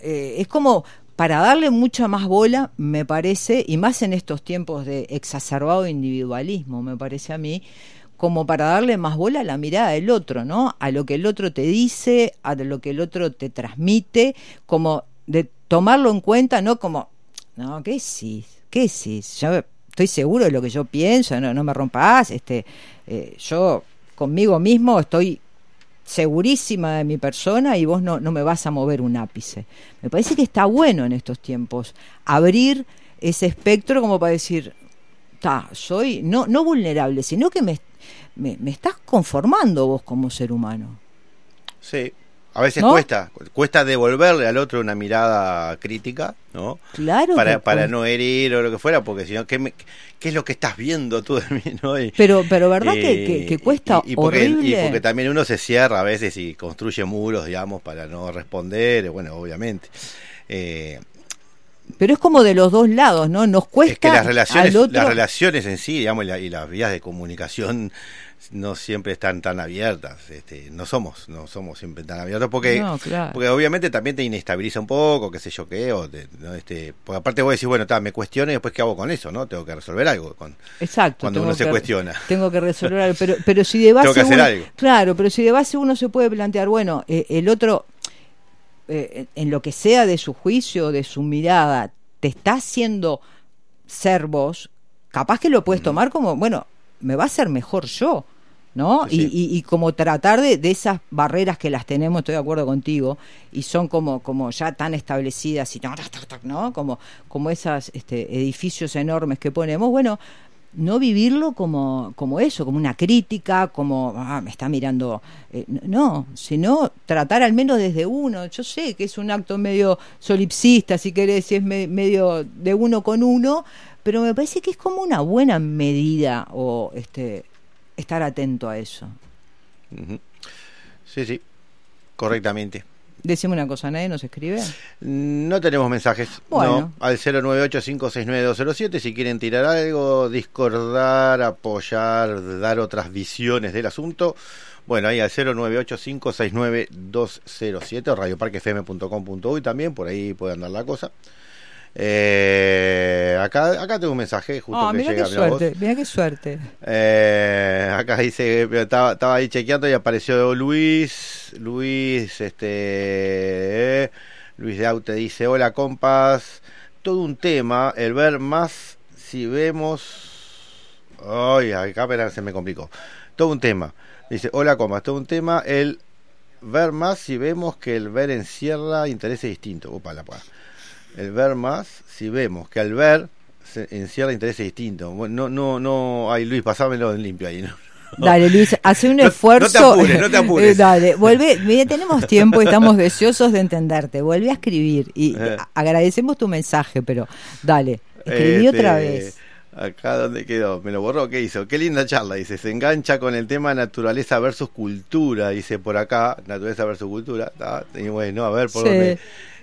eh, es como para darle mucha más bola, me parece, y más en estos tiempos de exacerbado individualismo, me parece a mí, como para darle más bola a la mirada del otro, ¿no? A lo que el otro te dice, a lo que el otro te transmite, como de tomarlo en cuenta, no como, no, ¿qué sí? ¿Qué sí? Yo estoy seguro de lo que yo pienso, no, no me rompas, este, eh, yo conmigo mismo estoy segurísima de mi persona y vos no, no me vas a mover un ápice. Me parece que está bueno en estos tiempos abrir ese espectro como para decir, ta, soy no, no vulnerable, sino que me, me, me estás conformando vos como ser humano. Sí. A veces ¿No? cuesta, cuesta devolverle al otro una mirada crítica, ¿no? Claro. Para, que para no herir o lo que fuera, porque si no, ¿qué, me- ¿qué es lo que estás viendo tú de mí? ¿no? Y- Pero, pero verdad que, y- que, que cuesta y, y porque, y horrible. porque también uno se cierra a veces y construye muros, digamos, para no responder, bueno, obviamente. Eh, Pero es como de los dos lados, ¿no? Nos cuesta es que las relaciones, al otro... las relaciones en sí, digamos, y, la- y las vías de comunicación no siempre están tan abiertas. Este, no somos, no somos siempre tan abiertos porque, No, claro. porque obviamente también te inestabiliza un poco, qué sé yo qué, o te- ¿no? este, porque aparte vos decís, bueno, ta, me cuestiono y después qué hago con eso, ¿no? Tengo que resolver algo con Exacto. cuando uno se cuestiona. Tengo que resolver algo. Pero, pero si de base. Tengo que hacer uno- algo. Claro, pero si de base uno se puede plantear, bueno, eh, el otro, eh, en lo que sea de su juicio, de su mirada, te está haciendo ser vos, capaz que lo puedes tomar como, bueno, me va a ser mejor yo. ¿No? Sí, Y, y- y como tratar de, de esas barreras que las tenemos, estoy de acuerdo contigo, y son como, como ya tan establecidas y no. Como, como esos este, edificios enormes que ponemos, bueno, no vivirlo como, como eso, como una crítica, como, ah, me está mirando. eh, no, sino tratar al menos desde uno. Yo sé que es un acto medio solipsista, si querés, si es me- medio de uno con uno, pero me parece que es como una buena medida o este estar atento a eso. Sí, sí, correctamente. Decime una cosa, nadie nos escribe. No tenemos mensajes. Bueno. No, al 098-569-207. Si quieren tirar algo, discordar, apoyar, dar otras visiones del asunto. Bueno, ahí al 098-569-207 o radioparquefm.com.uy también, por ahí puede andar la cosa. Eh, acá, acá tengo un mensaje justo Ah, que llega. qué mirá suerte, mira qué suerte. Eh, acá dice, estaba, estaba ahí chequeando y apareció Luis, Luis, este, Luis de Aute dice, hola compas, todo un tema, el ver más si vemos, ay, acá espera, se me complicó, todo un tema, dice, hola compas, todo un tema, el ver más si vemos que el ver encierra intereses distintos, opa, la pa. El ver más si vemos que al ver se encierra intereses distintos. Bueno, no, no, no, ay Luis, pasámelo en limpio ahí, ¿no? Dale, Luis, hace un No- no te esfuerzo. apures, no te apures. Eh, Dale, vuelve. Mira, tenemos tiempo y estamos deseosos de entenderte. Vuelve a escribir y Eh. agradecemos tu mensaje, pero dale, escribí Este, otra vez. Acá donde quedó, me lo borró, ¿qué hizo? Qué linda charla, dice, se engancha con el tema naturaleza versus cultura, dice por acá, naturaleza versus cultura, y bueno, a ver por Sí. dónde.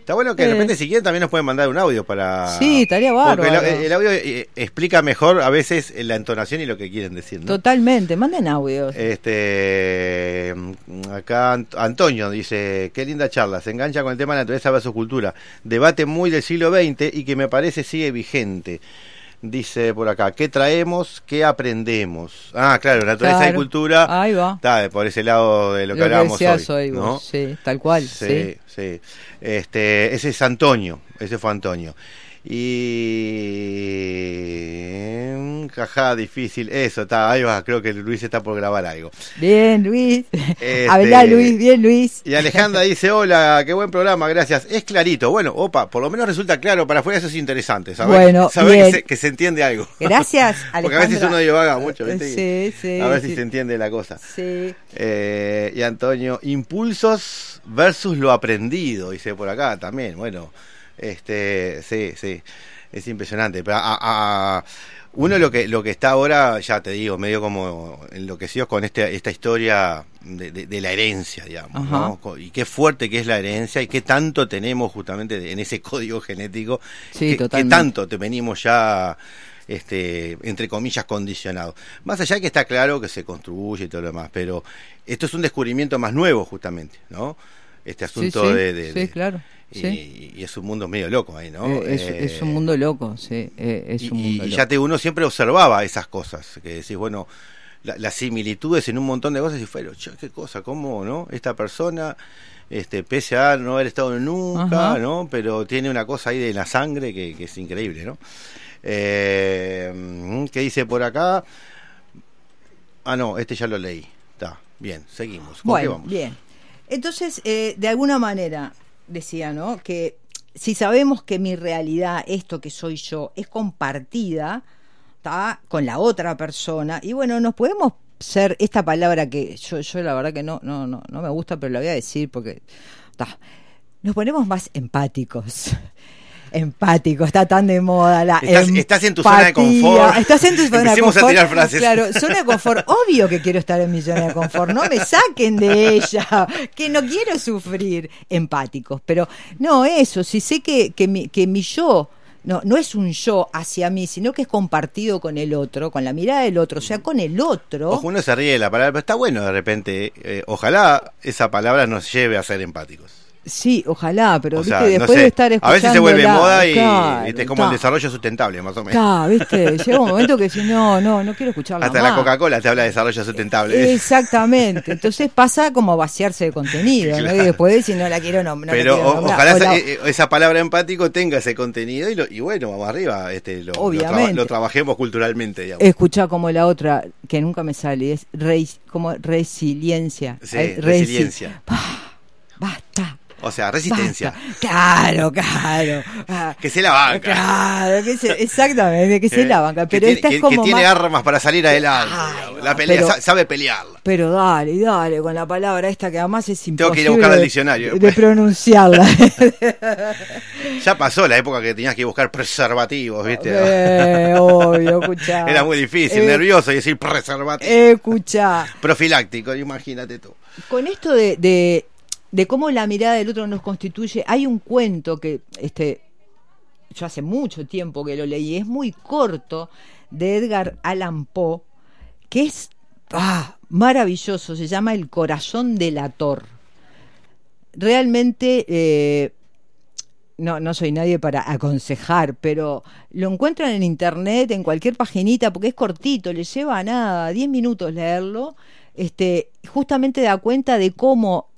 Está bueno que de repente si quieren también nos pueden mandar un audio para... Sí, estaría Porque el, bárbaro. el audio eh, explica mejor a veces la entonación y lo que quieren decir, ¿no? Totalmente, manden audios. Este mm, acá Ant- Antonio dice, qué linda charla, se engancha con el tema de naturaleza versus cultura, debate muy del siglo XX y que me parece sigue vigente. Dice por acá, ¿qué traemos? ¿Qué aprendemos? Ah, claro, naturaleza y Claro. cultura. Ahí va. Está por ese lado de lo que Lo que hablábamos decías hoy, hoy vos, ¿no? sí, tal cual, sí. Sí, sí. Este, ese es Antonio, ese fue Antonio. Y jaja, difícil. Eso, está, ahí va, creo que Luis está por grabar algo. Bien, Luis. Este- Habla, Luis, bien, Luis. Y Alejandra dice, hola, qué buen programa, gracias. Es clarito. Bueno, opa, por lo menos resulta claro, para afuera eso es interesante. Saber, Bueno, saber que, se, que se entiende algo. Gracias, Porque a veces Alejandra. uno divaga mucho, ¿viste? Sí, sí. a ver sí. si se entiende la cosa. Sí. Eh, y Antonio, impulsos versus lo aprendido, dice por acá también. Bueno, este, sí, sí, es impresionante. Pero a- a- uno lo que lo que está ahora, ya te digo, medio como enloquecidos con este, esta historia de, de- de la herencia, digamos. ¿no? Y qué fuerte que es la herencia y qué tanto tenemos justamente en ese código genético, Sí, que, que totalmente. tanto te venimos ya este, entre comillas, condicionado. Más allá de que está claro que se construye y todo lo demás, pero esto es un descubrimiento más nuevo, justamente, ¿no? Este asunto sí, sí, de, de- sí, de- claro. Y, es un mundo medio loco ahí, ¿no? Eh, es, Eh, es un mundo loco, sí. eh, es y, un mundo y loco. ya te uno siempre observaba esas cosas, que decís, bueno, la- las similitudes en un montón de cosas y fueron, "Che, qué cosa, cómo, ¿no? Esta persona, este, pese a no haber estado nunca, Ajá. ¿no? Pero tiene una cosa ahí de la sangre que, que es increíble, ¿no? Eh, ¿Qué dice por acá? Ah, no, este ya lo leí. Está. Bien, seguimos. ¿Con qué Bueno, vamos? bien. Entonces, eh, de alguna manera, decía, ¿no? Que si sabemos que mi realidad, esto que soy yo, es compartida ¿tá? con la otra persona, y bueno, nos podemos ser esta palabra que yo, yo la verdad que no, no, no, no me gusta, pero la voy a decir porque tá, nos ponemos más empáticos. Empático, está tan de moda la Estás- estás en tu zona de empatía. confort. Estás en tu zona de Empecemos a confort. tirar frases. Claro, zona de confort. Obvio que quiero estar en mi zona de confort. No me saquen de ella. Que no quiero sufrir. Empáticos. Pero no, eso. Si sé que, que, mi, que mi yo. No, no es un yo hacia mí, sino que es compartido con el otro, con la mirada del otro, o sea, con el otro. Ojo, uno se ríe de la palabra, pero está bueno de repente. eh, ojalá esa palabra nos lleve a ser empáticos. Sí, ojalá, pero O viste, sea, no después sé, de estar a escuchando. veces se vuelve moda y viste, es como el desarrollo sustentable, más o menos. Claro, viste, llega un momento que si no, no, no quiero escucharla Hasta la. Coca-Cola te habla de desarrollo sustentable. Exactamente. Entonces pasa como a vaciarse de contenido, ¿no? Y después decir, no la quiero nombrar. Pero ojalá esa, eh, esa palabra empático tenga ese contenido y, lo- y bueno, vamos arriba, este, lo, lo, Obviamente. lo trabajemos culturalmente, digamos. Escuchá como la otra, que nunca me sale, es reis- como resiliencia. Sí, Ay, resi- resiliencia. Bah, basta. O sea, resistencia. basta. Claro, claro. Ah, Que se la banca. Claro, que se- exactamente, que se Eh, la banca. que Pero tiene, esta que- es como que tiene más- armas para salir adelante. Ay, digamos. no, la pelea, pero- sabe pelearla. Pero dale, dale, con la palabra esta que además es imposible Tengo que ir a buscar al de- diccionario de, pronunciarla. Ya pasó la época que tenías que buscar preservativos, ¿viste? Eh, obvio, escuchá. Era muy difícil, Eh, nervioso y decir preservativo. Escuchá. Profiláctico, imagínate tú. Con esto de, de, de cómo la mirada del otro nos constituye, hay un cuento que este yo hace mucho tiempo que lo leí, es muy corto, de Edgar Allan Poe, que es ah, maravilloso, se llama El corazón del ator. Realmente eh, no, no soy nadie para aconsejar, pero lo encuentran en internet, en cualquier paginita, porque es cortito, le lleva nada, 10 minutos leerlo, este, justamente da cuenta de cómo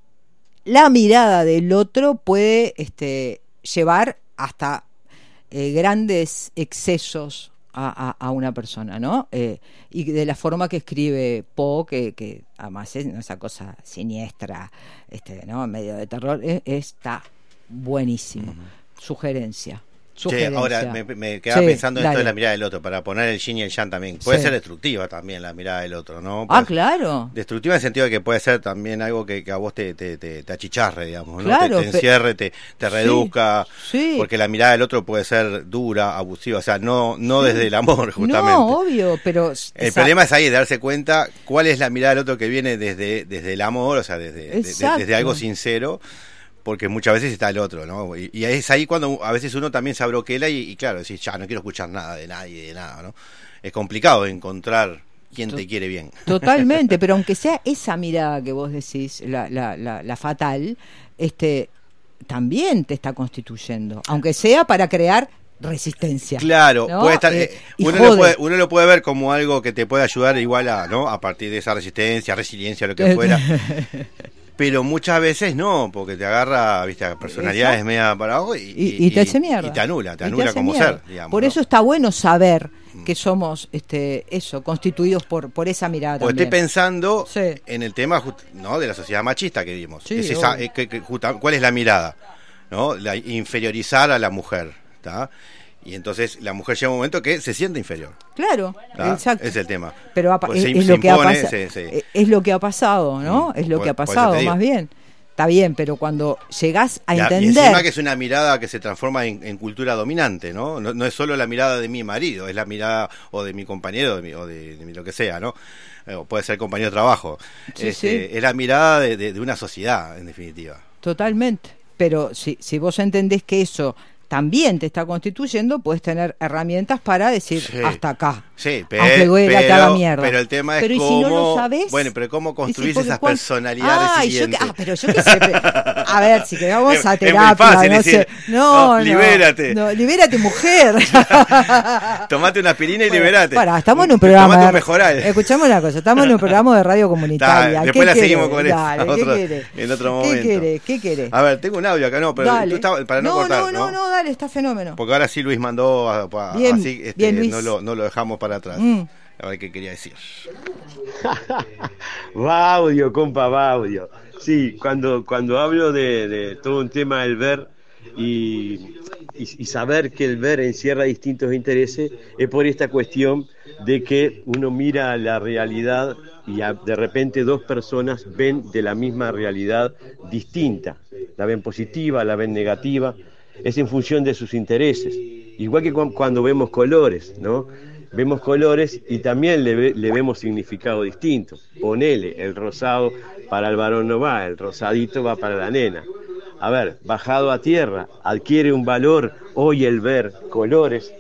la mirada del otro puede este, llevar hasta eh, grandes excesos a, a- a una persona, ¿no? Eh, y de la forma que escribe Poe, que, que además es esa cosa siniestra, este, ¿no? Medio de terror, eh, está buenísimo. Sugerencia. Che, ahora me, me quedaba Sí, pensando en esto de dale. la mirada del otro, para poner el yin y el yang también. Puede Sí. ser destructiva también la mirada del otro, ¿no? Ah, Puede- claro. Destructiva en el sentido de que puede ser también algo que, que a vos te, te, te, te achicharre, digamos, ¿no? Claro, te, encierre, te, te reduzca, sí. porque la mirada del otro puede ser dura, abusiva, o sea, no, no desde el amor, justamente. No, obvio, pero... El problema es ahí, darse cuenta cuál es la mirada del otro que viene desde, desde el amor, o sea, desde, de- desde algo sincero, porque muchas veces está el otro, ¿no? Y, y es ahí cuando a veces uno también se abroquela y, y claro, decís, ya no quiero escuchar nada de nadie, de nada, ¿no? Es complicado encontrar quien te quiere bien. Totalmente, pero aunque sea esa mirada que vos decís, la, la, la, la fatal, este también te está constituyendo, aunque sea para crear resistencia. Claro, ¿no? puede estar, Eh, eh, uno, lo puede, uno lo puede ver como algo que te puede ayudar igual a, ¿no? A partir de esa resistencia, resiliencia, lo que fuera. Pero muchas veces no, porque te agarra, viste, a personalidades Exacto. media para abajo y, y, y te hace mierda. Y te anula, te anula como mierda. ser, digamos. Por ¿no? eso está bueno saber que somos este eso, constituidos por, por esa mirada también. estoy pensando Sí. en el tema ¿no? de la sociedad machista que vimos. Sí, Es esa- que- que ¿Cuál es la mirada? ¿no? La inferiorizar a la mujer. ¿tá? Y entonces la mujer llega un momento que se siente inferior. Claro, ¿tá? exacto. Es el tema. Pero Pues es, se- es se lo que ha pasado. se- se- Es lo que ha pasado, ¿no? Mm, es lo por- que ha pasado, más bien. Está bien, pero cuando llegás a a- y entender. encima que es una mirada que se transforma en, en cultura dominante, ¿no? ¿no? no es solo la mirada de mi marido, es la mirada o de mi compañero de mi- o de, de mi- lo que sea, ¿no? Eh, o puede ser compañero de trabajo. Sí, Este, sí. Es la mirada de, de- de una sociedad, en definitiva. Totalmente. Pero si, si vos entendés que eso también te está constituyendo, puedes tener herramientas para decir Sí. hasta acá. Sí, pe- Aunque duela, te pero, haga mierda. pero el tema es Pero ¿y cómo, si no lo sabés? bueno, pero cómo construís esas cuan- personalidades Ay, yo ah, pero yo qué sé. A ver, si que vamos Es- a es muy terapia, fácil no decir, sé. No, no, no, libérate. No, libérate, mujer. Tomate una aspirina y Bueno, liberate. Pará, estamos en un programa. Tomate un de- mejoral. Escuchamos una cosa, estamos en un programa de radio comunitaria. Ta, ¿Qué después la querés? seguimos con eso, Dale, ¿qué otro- querés? en otro ¿Qué momento. querés? ¿Qué querés? A ver, tengo un audio acá, no, pero tú estabas- para no, no, cortar, no, no, no, dale, está fenómeno. Porque ahora sí Luis mandó, a- a- Bien, así este, bien, Luis. No, lo, no lo dejamos para atrás. Mm. A ver qué quería decir. va audio, compa, va audio. Sí, cuando, cuando hablo de, de todo un tema del ver y, y- y saber que el ver encierra distintos intereses, es por esta cuestión de que uno mira la realidad y a- de repente dos personas ven de la misma realidad distinta. La ven positiva, la ven negativa, es en función de sus intereses. Igual que cu- cuando vemos colores, ¿no? Vemos colores y también le, le vemos significado distinto. Ponele, el rosado para el varón no va, el rosadito va para la nena. A ver, bajado a tierra, adquiere un valor hoy el ver colores,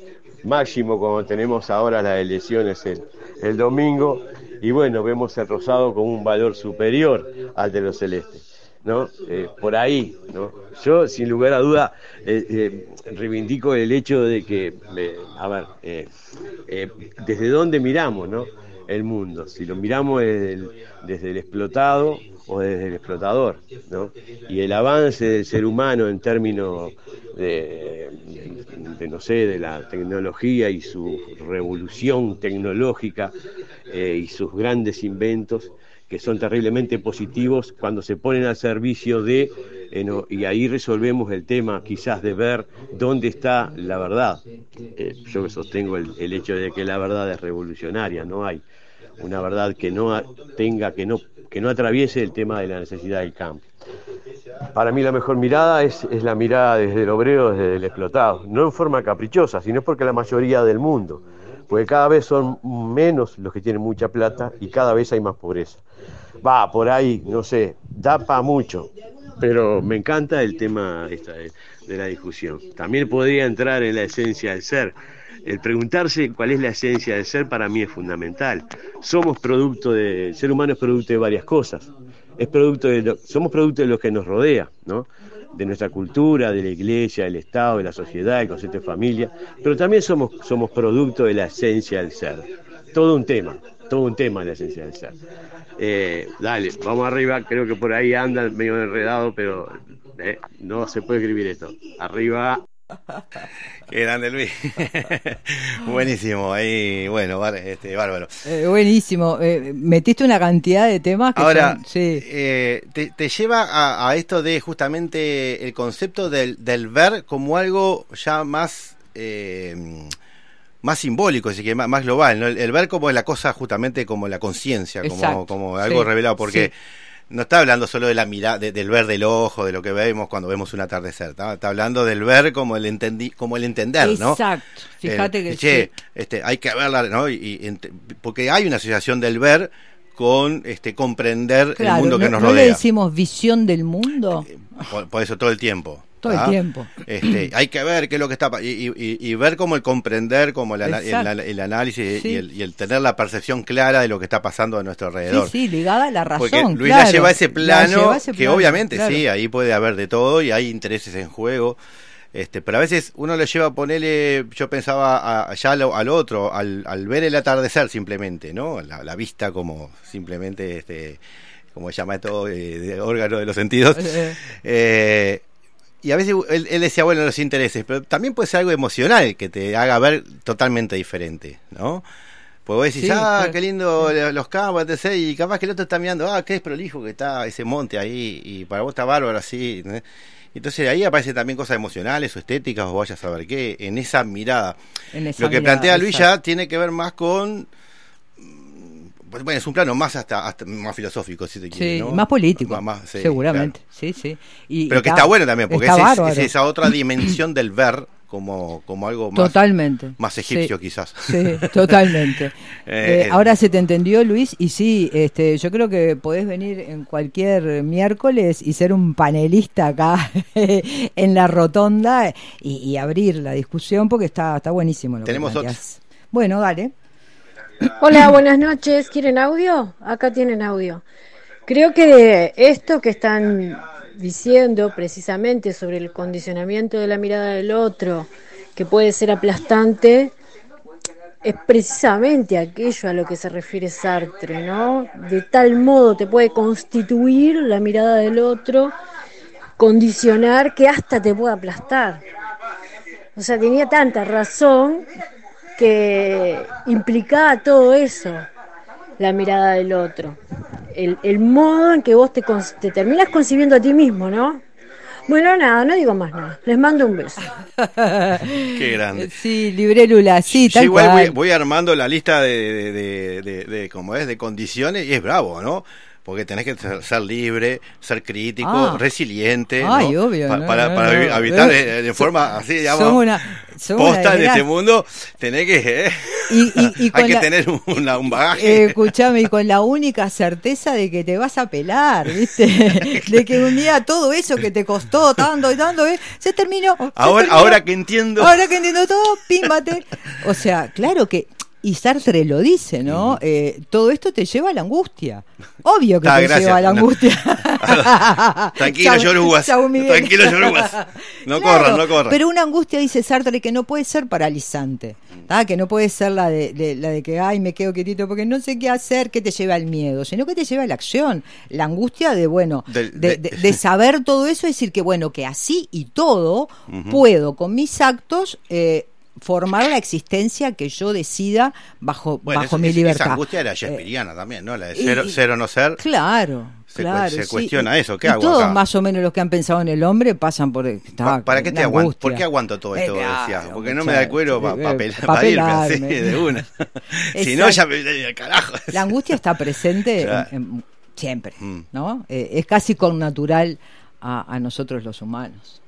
máximo como tenemos ahora las elecciones el, el domingo, y bueno, vemos el rosado con un valor superior al de los celestes. ¿No? Eh, por ahí, ¿no? Yo, sin lugar a duda, eh, eh, reivindico el hecho de que, a ver, desde dónde miramos, ¿no? El mundo, si lo miramos desde el, explotado o desde el explotador, ¿no? Y el avance del ser humano en términos de, de- no sé, de la tecnología y su revolución tecnológica y sus grandes inventos, que son terriblemente positivos cuando se ponen al servicio de, eh, y ahí resolvemos el tema quizás de ver dónde está la verdad. Eh, yo sostengo el, hecho de que la verdad es revolucionaria, no hay una verdad que no tenga, que no, que no atraviese el tema de la necesidad del campo. Para mí la mejor mirada es, es la mirada desde el obrero, desde el explotado, no en forma caprichosa, sino porque la mayoría del mundo, porque cada vez son menos los que tienen mucha plata y cada vez hay más pobreza. Va, por ahí, no sé, da para mucho, pero me encanta el tema de, de la discusión. También podría entrar en la esencia del ser. El preguntarse cuál es la esencia del ser para mí es fundamental. Somos producto de, el ser humano es producto de varias cosas. Es producto de somos producto de lo que nos rodea, ¿no? De nuestra cultura, de la iglesia, del Estado, de la sociedad, el concepto de familia, pero también somos, somos producto de la esencia del ser. Todo un tema, todo un tema de la esencia del ser. Eh, dale, vamos arriba, creo que por ahí anda medio enredado, pero eh, no se puede escribir esto. Arriba. Qué grande Luis. Buenísimo, ahí, bueno, este, bárbaro. Eh, buenísimo. Eh, metiste una cantidad de temas que Ahora, son- sí. eh, te, te lleva a, a esto de justamente el concepto del, del ver como algo ya más más simbólico, así que más, más global, ¿no? el, el ver como la cosa justamente como la conciencia, como, algo sí, revelado, porque sí. No está hablando solo de la mirada, de- del ver del ojo, de lo que vemos cuando vemos un atardecer, está, está hablando del ver como el entendi, como el entender, ¿no? Exacto. Fíjate El, que che, sí. este, hay que verla, ¿no? Y, porque hay una asociación del ver con este comprender Claro, el mundo que no, nos ¿no le rodea. decimos visión del mundo? Por, por eso todo el tiempo. Todo el ¿ah? tiempo. Este, hay que ver qué es lo que está y, y- ver como el comprender, como el, análisis Sí. y, el, y el tener la percepción clara de lo que está pasando a nuestro alrededor. Sí, sí, ligada a la razón. Porque Luis claro. la lleva a ese La plano lleva a ese que plano, obviamente claro. sí, ahí puede haber de todo y hay intereses en juego. Este, pero a veces uno le lleva a ponerle, yo pensaba a- allá al, al otro, al, al ver el atardecer simplemente, ¿no? La, la vista como simplemente, este, como se llama esto, eh, de órgano de los sentidos. Eh, Eh, y a veces él, él decía, bueno, los intereses, pero también puede ser algo emocional que te haga ver totalmente diferente, ¿no? Pues vos decís, Sí, ah, claro. qué lindo los campos, etc. Y capaz que el otro está mirando, ah, qué es prolijo que está ese monte ahí, y para vos está bárbaro así. ¿no? Entonces ahí aparecen también cosas emocionales o estéticas, o vaya a saber qué, en esa mirada. en esa Lo que mirada, plantea Luis exacto. ya tiene que ver más con. Pues, Bueno, es un plano más hasta, hasta más filosófico, si te Sí, quieres. ¿no? más político, Más- más, sí, seguramente. Sí, sí. Y, pero y que está bueno también, porque está es, esa otra dimensión del ver como, como algo más, Totalmente. más egipio, Sí. quizás. Sí, totalmente. Eh, Eh, ahora se te entendió, Luis, y sí, este, yo creo que podés venir en cualquier miércoles y ser un panelista acá en la rotonda y, y abrir la discusión porque está, está buenísimo lo Tenemos que. Bueno, dale. Hola, buenas noches. ¿Quieren audio? Acá tienen audio. Creo que esto que están diciendo precisamente sobre el condicionamiento de la mirada del otro, que puede ser aplastante, es precisamente aquello a lo que se refiere Sartre, ¿no? De tal modo te puede constituir la mirada del otro, condicionar que hasta te pueda aplastar. O sea, tenía tanta razón que implicaba todo eso, la mirada del otro, el, el modo en que vos te, con- te terminas concibiendo a ti mismo, ¿no? Bueno, nada, no digo más nada. Les mando un beso. Qué grande. Sí, Librélula, sí, Yo tal igual voy, cual. voy armando la lista de, de, de, de- de- ¿cómo es? de condiciones y es bravo, ¿no? Porque tenés que ser, ser libre, ser crítico, Ah. resiliente, Ay, ¿no? obvio, Pa- no, para no, para habitar de, de forma así, digamos, Somos una, somos posta en este mundo, tenés que, eh, Y, y- y hay que la- tener un, una- un Eh, bagaje. escuchame, y con la única certeza de que te vas a pelar, ¿viste? De que un día todo eso que te costó tanto y tanto, ¿eh? se terminó. se ahora, terminó. ahora que entiendo, Ahora que entiendo todo, pímbate. O sea, claro que. Y Sartre lo dice, ¿no? Eh, todo esto te lleva a la angustia. Obvio que Ah, te gracias. lleva a la No. angustia. Tranquilo, Miguel. Tranquilo, Yorugas. No Claro, corran, no corran. Pero una angustia, dice Sartre, que no puede ser paralizante. ¿tá? Que no puede ser la de, de- la de que, ay, me quedo quietito porque no sé qué hacer, que te lleva al miedo, sino que te lleva a la acción. La angustia de, bueno, Del- de, de- de- de saber todo eso, es decir, que, bueno, que así y todo puedo con mis actos. eh, formar la existencia que yo decida bajo, Bueno, bajo mi es- libertad. Esa angustia era Eh, shakespeariana también, ¿no? La de y- ser, y- ser o no ser. Claro, Se claro. sí. cuestiona eso, ¿qué Y hago Todos acá? más o menos los que han pensado en el hombre pasan por... está Pa- ¿Para qué te aguanto? ¿Por qué aguanto todo esto? Eh, claro, decías? Porque no me da el cuero para pa- pa irme así, de una. si no, ya me carajo. La angustia está presente Claro. en- en- siempre, Mm. ¿no? Eh, es casi con natural a, a nosotros los humanos.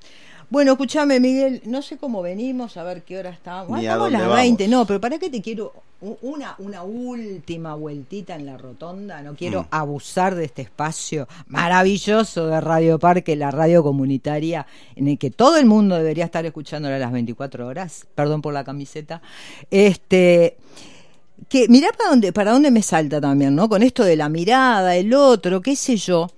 Bueno, escúchame, Miguel, no sé cómo venimos, a ver qué hora estamos. Ah, estamos las vamos. 20, no, pero ¿para qué te quiero una, una última vueltita en la rotonda? No quiero Mm. abusar de este espacio maravilloso de Radio Parque, la radio comunitaria, en el que todo el mundo debería estar escuchándola a las 24 horas. Perdón por la camiseta. Este que mirá para dónde, para dónde me salta también, ¿no? Con esto de la mirada, el otro, qué sé yo,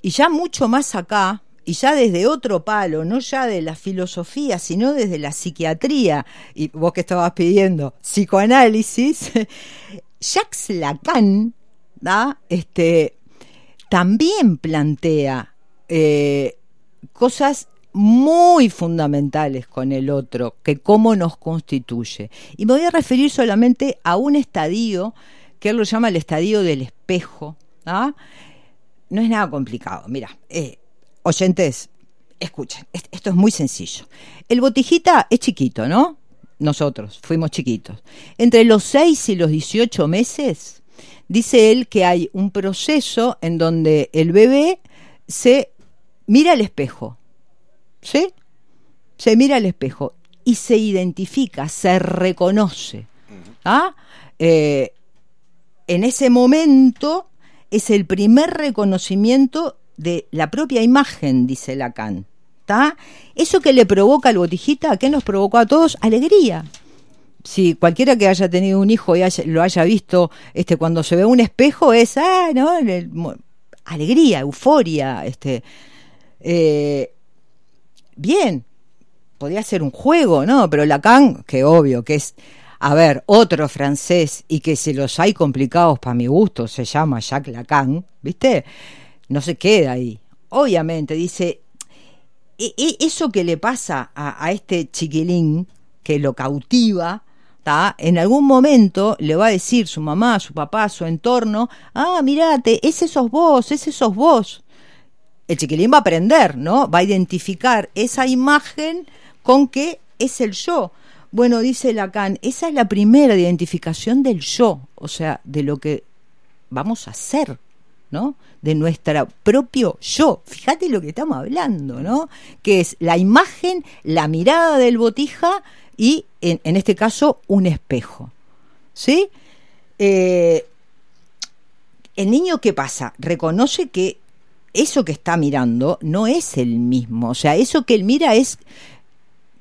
y ya mucho más acá, y ya desde otro palo, no ya de la filosofía, sino desde la psiquiatría, y vos que estabas pidiendo psicoanálisis, Jacques Lacan, ¿da? Este, también plantea eh, cosas muy fundamentales con el otro, que cómo nos constituye. Y me voy a referir solamente a un estadio que él lo llama el estadio del espejo. ¿ah? No es nada complicado. Mira, eh, oyentes, escuchen, es- esto es muy sencillo. El botijita es chiquito, ¿no? Nosotros fuimos chiquitos. Entre los 6 y los 18 meses, dice él que hay un proceso en donde el bebé se mira al espejo, ¿sí? Se mira al espejo y se identifica, se reconoce. ¿ah? Eh, en ese momento es el primer reconocimiento de la propia imagen, dice Lacan. ¿tá? Eso que le provoca al botijita, ¿qué nos provocó a todos? Alegría. Si cualquiera que haya tenido un hijo y lo haya visto, este, cuando se ve un espejo es, ah, ¿no? Alegría, euforia, este, eh, bien, podría ser un juego, ¿no? Pero Lacan, que obvio, que es, a ver, otro francés y que si los hay complicados para mi gusto, se llama Jacques Lacan, ¿viste? No se queda ahí. Obviamente, dice, e- e- eso que le pasa a, este chiquilín, que lo cautiva, ¿tá? en algún momento le va a decir su mamá, su papá, su entorno, ah, mirate, ese sos vos, ese sos vos el chiquilín va a aprender, ¿no? Va a identificar esa imagen con que es el yo. Bueno, dice Lacan, esa es la primera identificación del yo, o sea, de lo que vamos a hacer, De nuestro propio yo. Fíjate lo que estamos hablando, ¿no? Que es la imagen, la mirada del botija y, en, este caso, un espejo. ¿Sí? Eh, el niño, ¿qué pasa? Reconoce que eso que está mirando no es el mismo. O sea, eso que él mira es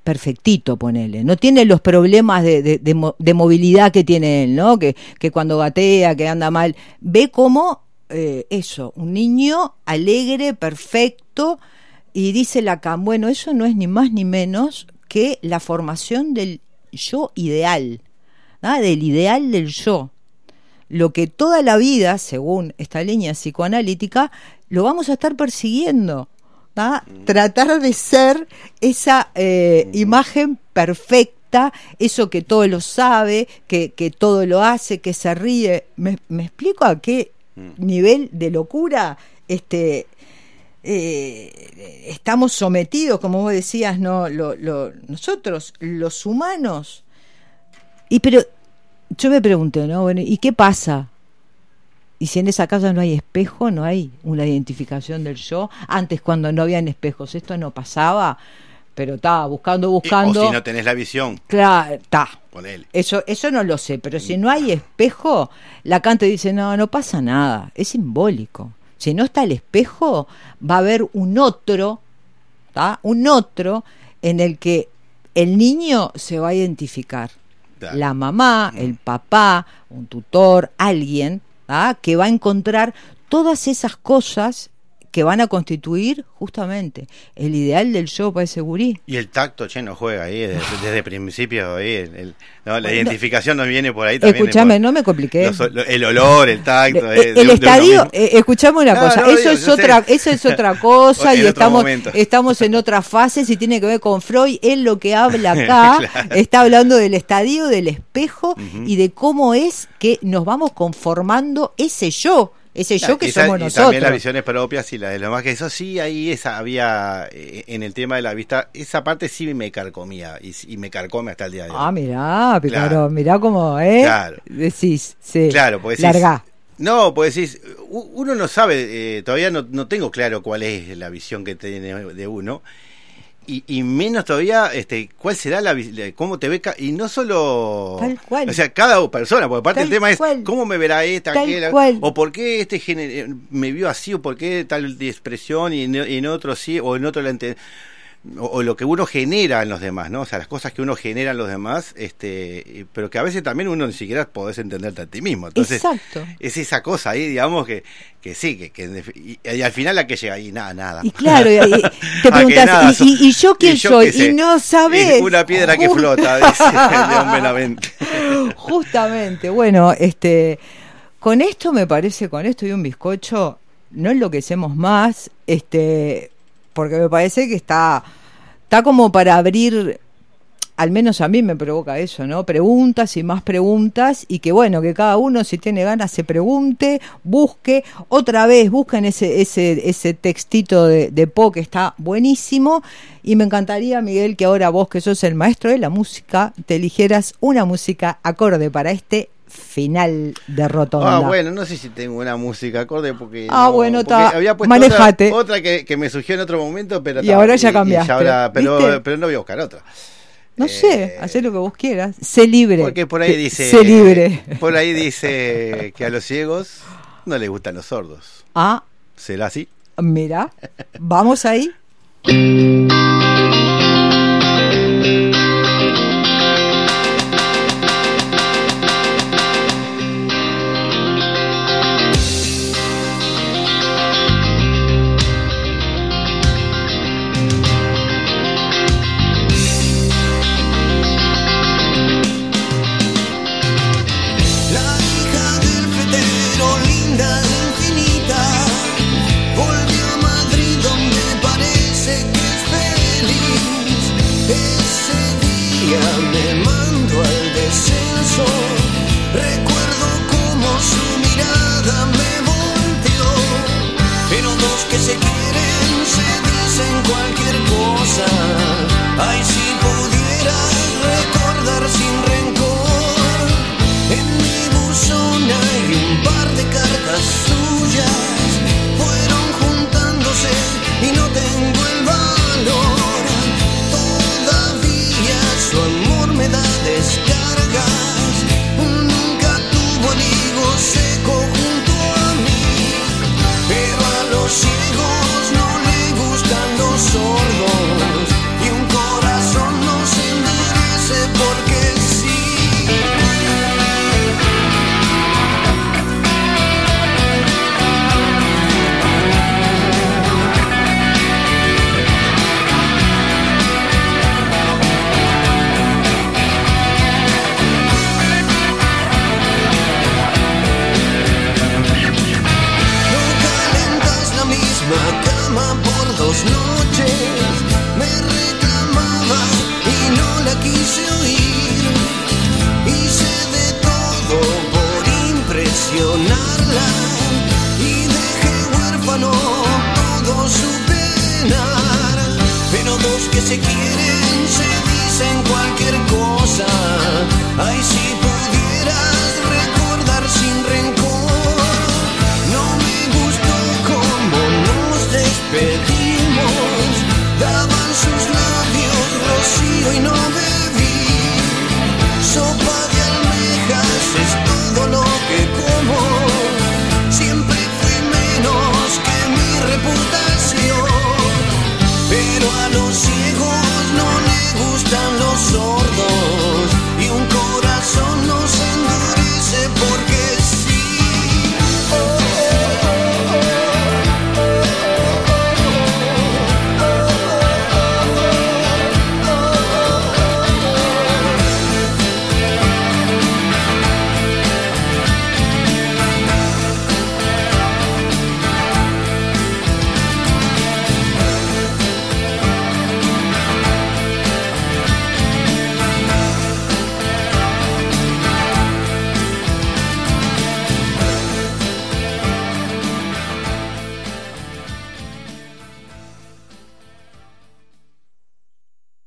perfectito, ponele. No tiene los problemas de, de- de mo- de movilidad que tiene él, ¿no? Que, que cuando gatea, que anda mal. Ve como eh, eso, un niño alegre, perfecto. Y dice Lacan, bueno, eso no es ni más ni menos que la formación del yo ideal, ¿ah? del ideal del yo lo que toda la vida, según esta línea psicoanalítica, lo vamos a estar persiguiendo. ¿tá? Tratar de ser esa eh, imagen perfecta eso que todo lo sabe, que, que todo lo hace, que se ríe. ¿Me, me explico a qué. Nivel de locura este, eh, estamos sometidos, como vos decías, no, lo- lo- nosotros, los humanos. Y pero yo me pregunté, ¿no? Bueno, ¿y qué pasa? Y si en esa casa no hay espejo, no hay una identificación del yo. Antes cuando no habían espejos, esto no pasaba, pero estaba buscando, Y- buscando. O si no tenés la visión, Claro, está. Eso, eso no lo sé, pero si no hay espejo, Lacan te dice, no, no pasa nada, es simbólico. Si no está el espejo, va a haber un otro, ¿tá? un otro en el que el niño se va a identificar. La mamá, el papá, un tutor, alguien, ¿tá? que va a encontrar todas esas cosas que van a constituir justamente el ideal del yo para ese gurí. Y el tacto, che, no juega ahí desde, desde principio. Ahí, el- el- no, la Bueno, identificación nos viene por ahí también. Escúchame, por- no me compliqué. los- lo- el olor, el tacto. Eh, eh, de- el de estadio, eh, escuchame una No, cosa, no, eso digo, es sé. otra, eso es otra cosa y estamos, momento. estamos en otra fase, si tiene que ver con Freud, él lo que habla acá, Claro. está hablando del estadio, del espejo y de cómo es que nos vamos conformando ese yo, ese yo que Esa- somos y nosotros. también las visiones propias y las de los demás, que eso sí, ahí esa había, eh, en el tema de la vista, esa parte sí me carcomía y, y me carcome hasta el día de hoy. Ah, mirá, Picaro, Claro. mirá cómo, ¿eh? Claro. Decís, sí. Claro, pues decís- Largá. No, pues decís, uno no sabe, eh, todavía no, no tengo claro cuál es la visión que tiene de uno. Y, y menos todavía, este, cuál será la, vis- la- cómo te ve, y no solo, Tal cual. o sea, cada persona, porque aparte Tal el tema es cual. cómo me verá esta, Tal aquella, o por qué este me vio así, o por qué tal de expresión y en, otro sí, o en otro la o, o lo que uno genera en los demás, ¿no? O sea, las cosas que uno genera en los demás, este, pero que a veces también uno ni siquiera podés entenderte a ti mismo. Entonces, Exacto. es esa cosa ahí, digamos, que, que sí, que, que y, y al final la que llega ahí, nada, nada. Y claro, y- te que preguntas, nada, ¿y, so- y- yo quién yo soy? sé. Y no sabes. Y Una piedra que flota, dice León Benavente. Justamente, bueno, este, con esto me parece, con esto y un bizcocho, no enloquecemos más, este, porque me parece que está, está como para abrir, al menos a mí me provoca eso, ¿no? Preguntas y más preguntas y que bueno, que cada uno si tiene ganas se pregunte, busque, otra vez busquen ese, ese, ese textito de, de Po que está buenísimo y me encantaría, Miguel, que ahora vos que sos el maestro de la música, te eligieras una música acorde para este final de Rotonda. Ah, bueno, no sé si tengo una música acorde porque. Ah, no, bueno, ta, había puesto manejate. Otra, otra que, que me surgió en otro momento, pero. Y ta, ahora ya cambiaste, ahora- pero, pero no voy a buscar otra. No Eh, sé, haz lo que vos quieras. Sé libre. Porque por ahí dice. Sé libre. Por ahí dice que a los ciegos no les gustan los sordos. Ah, ¿Será así? mira, vamos ahí.